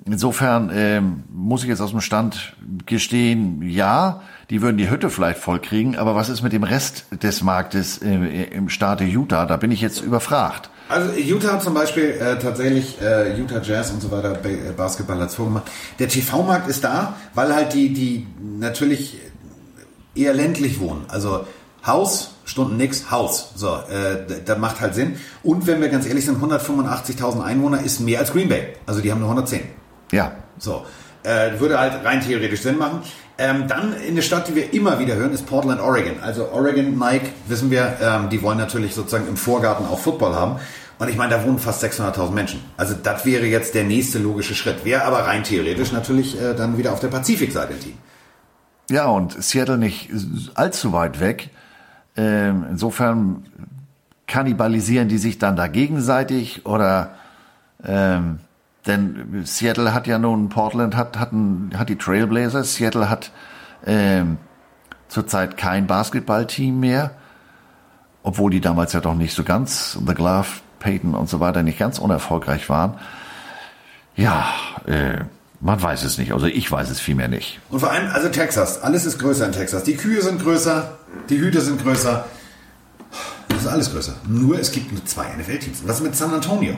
insofern äh, muss ich jetzt aus dem Stand gestehen, ja, die würden die Hütte vielleicht vollkriegen, aber was ist mit dem Rest des Marktes äh, im Staate Utah? Da bin ich jetzt überfragt. Also Utah zum Beispiel äh, tatsächlich äh, Utah Jazz und so weiter äh, Basketball als vorgemacht. Der TV-Markt ist da, weil halt die die natürlich eher ländlich wohnen, also Haus, Stunden nix, Haus. So, äh, das macht halt Sinn. Und wenn wir ganz ehrlich sind, 185.000 Einwohner ist mehr als Green Bay. Also die haben nur 110. Ja. So, äh, würde halt rein theoretisch Sinn machen. Ähm, dann in der Stadt, die wir immer wieder hören, ist Portland, Oregon. Also Oregon, Nike, wissen wir, ähm, die wollen natürlich sozusagen im Vorgarten auch Football haben. Und ich meine, da wohnen fast 600.000 Menschen. Also das wäre jetzt der nächste logische Schritt. Wäre aber rein theoretisch natürlich äh, dann wieder auf der Pazifikseite ein Team. Ja, und Seattle nicht allzu weit weg. Ähm, insofern kannibalisieren die sich dann da gegenseitig oder ähm, denn Seattle hat ja nun, Portland hat, hat, ein, hat die Trailblazers, Seattle hat ähm, zurzeit kein Basketballteam mehr, obwohl die damals ja doch nicht so ganz, The Glove, Peyton und so weiter, nicht ganz unerfolgreich waren. Ja, äh, man weiß es nicht. Also ich weiß es vielmehr nicht. Und vor allem, also Texas, alles ist größer in Texas. Die Kühe sind größer, die Hüte sind größer. Das ist alles größer. Nur es gibt nur zwei NFL-Teams. Was ist mit San Antonio?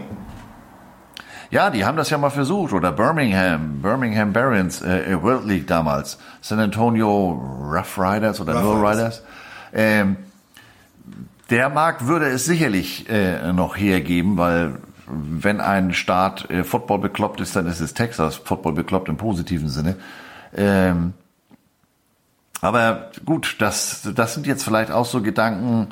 Ja, die haben das ja mal versucht. Oder Birmingham, Birmingham Barons, äh, äh World League damals. San Antonio Rough Riders oder Rough Null Riders. Ähm, der Markt würde es sicherlich äh, noch hergeben, weil wenn ein Staat äh, Football bekloppt ist, dann ist es Texas Football bekloppt im positiven Sinne. Ähm, aber gut, das, das sind jetzt vielleicht auch so Gedanken,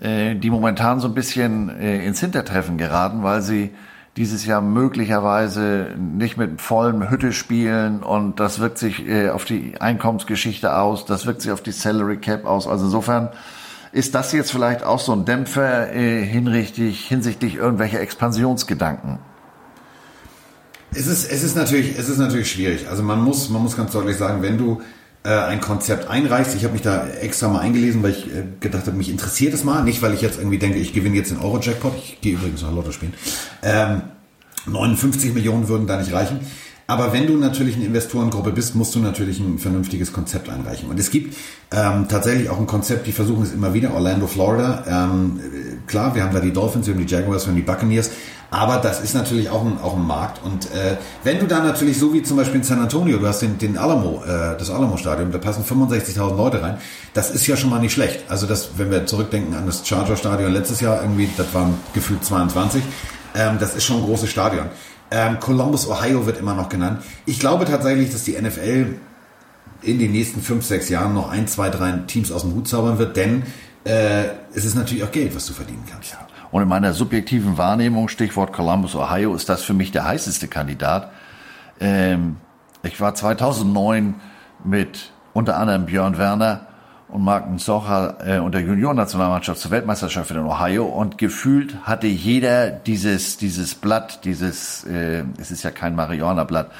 äh, die momentan so ein bisschen äh, ins Hintertreffen geraten, weil sie dieses Jahr möglicherweise nicht mit vollem Hütte spielen und das wirkt sich äh, auf die Einkommensgeschichte aus, das wirkt sich auf die Salary Cap aus. Also insofern ist das jetzt vielleicht auch so ein Dämpfer äh, hinrichtig, hinsichtlich irgendwelcher Expansionsgedanken? Es ist, es ist natürlich, es ist natürlich schwierig. Also man muss, man muss ganz deutlich sagen, wenn du ein Konzept einreichst, ich habe mich da extra mal eingelesen, weil ich äh, gedacht habe, mich interessiert es mal, nicht weil ich jetzt irgendwie denke, ich gewinne jetzt den Euro-Jackpot, ich gehe übrigens noch Lotto spielen. Ähm, 59 Millionen würden da nicht reichen. Aber wenn du natürlich eine Investorengruppe bist, musst du natürlich ein vernünftiges Konzept einreichen. Und es gibt ähm, tatsächlich auch ein Konzept, die versuchen es immer wieder, Orlando, Florida. Ähm, klar, wir haben da die Dolphins, wir haben die Jaguars, wir haben die Buccaneers. Aber das ist natürlich auch ein, auch ein Markt. Und äh, wenn du da natürlich, so wie zum Beispiel in San Antonio, du hast den, den Alamo, äh, das Alamo-Stadion, da passen 65.000 Leute rein, das ist ja schon mal nicht schlecht. Also das, wenn wir zurückdenken an das Charger-Stadion letztes Jahr irgendwie, das waren gefühlt 22, ähm, das ist schon ein großes Stadion. Ähm, Columbus, Ohio wird immer noch genannt. Ich glaube tatsächlich, dass die NFL in den nächsten fünf, sechs Jahren noch ein, zwei, drei Teams aus dem Hut zaubern wird, denn äh, es ist natürlich auch Geld, was du verdienen kannst. Und in meiner subjektiven Wahrnehmung, Stichwort Columbus, Ohio, ist das für mich der heißeste Kandidat. Ähm, ich war 2009 mit unter anderem Björn Werner und Marken Socher äh, und der Juniorennationalmannschaft zur Weltmeisterschaft in Ohio und gefühlt hatte jeder dieses dieses Blatt, dieses äh, es ist ja kein Marihuana-Blatt,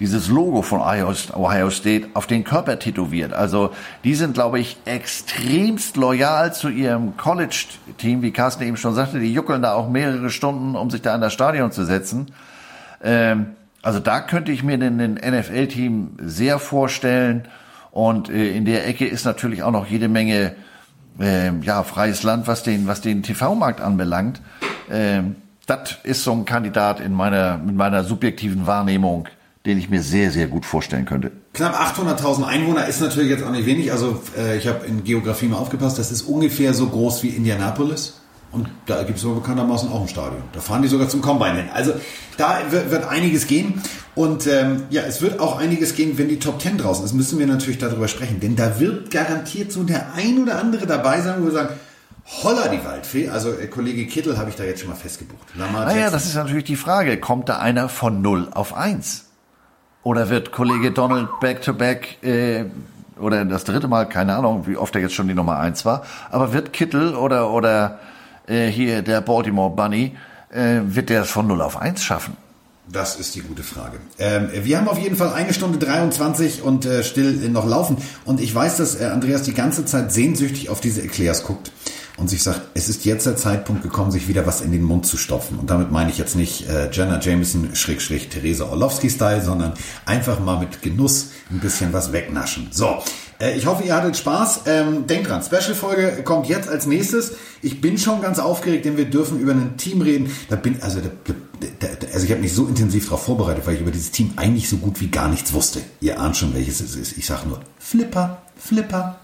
dieses Logo von Ohio, State auf den Körper tätowiert. Also die sind, glaube ich, extremst loyal zu ihrem College-Team, wie Carsten eben schon sagte. Die juckeln da auch mehrere Stunden, um sich da in das Stadion zu setzen. Ähm, also da könnte ich mir den, NFL-Team sehr vorstellen. Und äh, in der Ecke ist natürlich auch noch jede Menge äh, ja, freies Land, was den, was den TV-Markt anbelangt. Ähm, das ist so ein Kandidat in meiner, in meiner subjektiven Wahrnehmung, den ich mir sehr, sehr gut vorstellen könnte. Knapp 800.000 Einwohner ist natürlich jetzt auch nicht wenig. Also äh, ich habe in Geografie mal aufgepasst, das ist ungefähr so groß wie Indianapolis. Und da gibt es aber bekanntermaßen auch ein Stadion. Da fahren die sogar zum Combine hin. Also da wird, wird einiges gehen. Und ähm, ja, es wird auch einiges gehen, wenn die Top Ten draußen ist. Müssen wir natürlich darüber sprechen. Denn da wird garantiert so der ein oder andere dabei sein, wo wir sagen, Holla die Waldfee. Also äh, Kollege Kittel habe ich da jetzt schon mal festgebucht. Lamar naja, das ist natürlich die Frage. Kommt da einer von 0 auf 1? Oder wird Kollege Donald back-to-back -back, äh, oder das dritte Mal, keine Ahnung, wie oft er jetzt schon die Nummer 1 war, aber wird Kittel oder, oder äh, hier der Baltimore Bunny, äh, wird der es von 0 auf 1 schaffen? Das ist die gute Frage. Ähm, wir haben auf jeden Fall eine Stunde 23 und äh, still noch laufen. Und ich weiß, dass äh, Andreas die ganze Zeit sehnsüchtig auf diese Eclairs guckt und sich sagt, es ist jetzt der Zeitpunkt gekommen, sich wieder was in den Mund zu stopfen. Und damit meine ich jetzt nicht äh, Jenna Jameson Schrägstrich Theresa Orlowski-Style, sondern einfach mal mit Genuss ein bisschen was wegnaschen. So, äh, ich hoffe, ihr hattet Spaß. Ähm, denkt dran, Special-Folge kommt jetzt als nächstes. Ich bin schon ganz aufgeregt, denn wir dürfen über ein Team reden. Da bin, also, da, da, also ich habe mich so intensiv darauf vorbereitet, weil ich über dieses Team eigentlich so gut wie gar nichts wusste. Ihr ahnt schon, welches es ist. Ich sage nur Flipper, Flipper,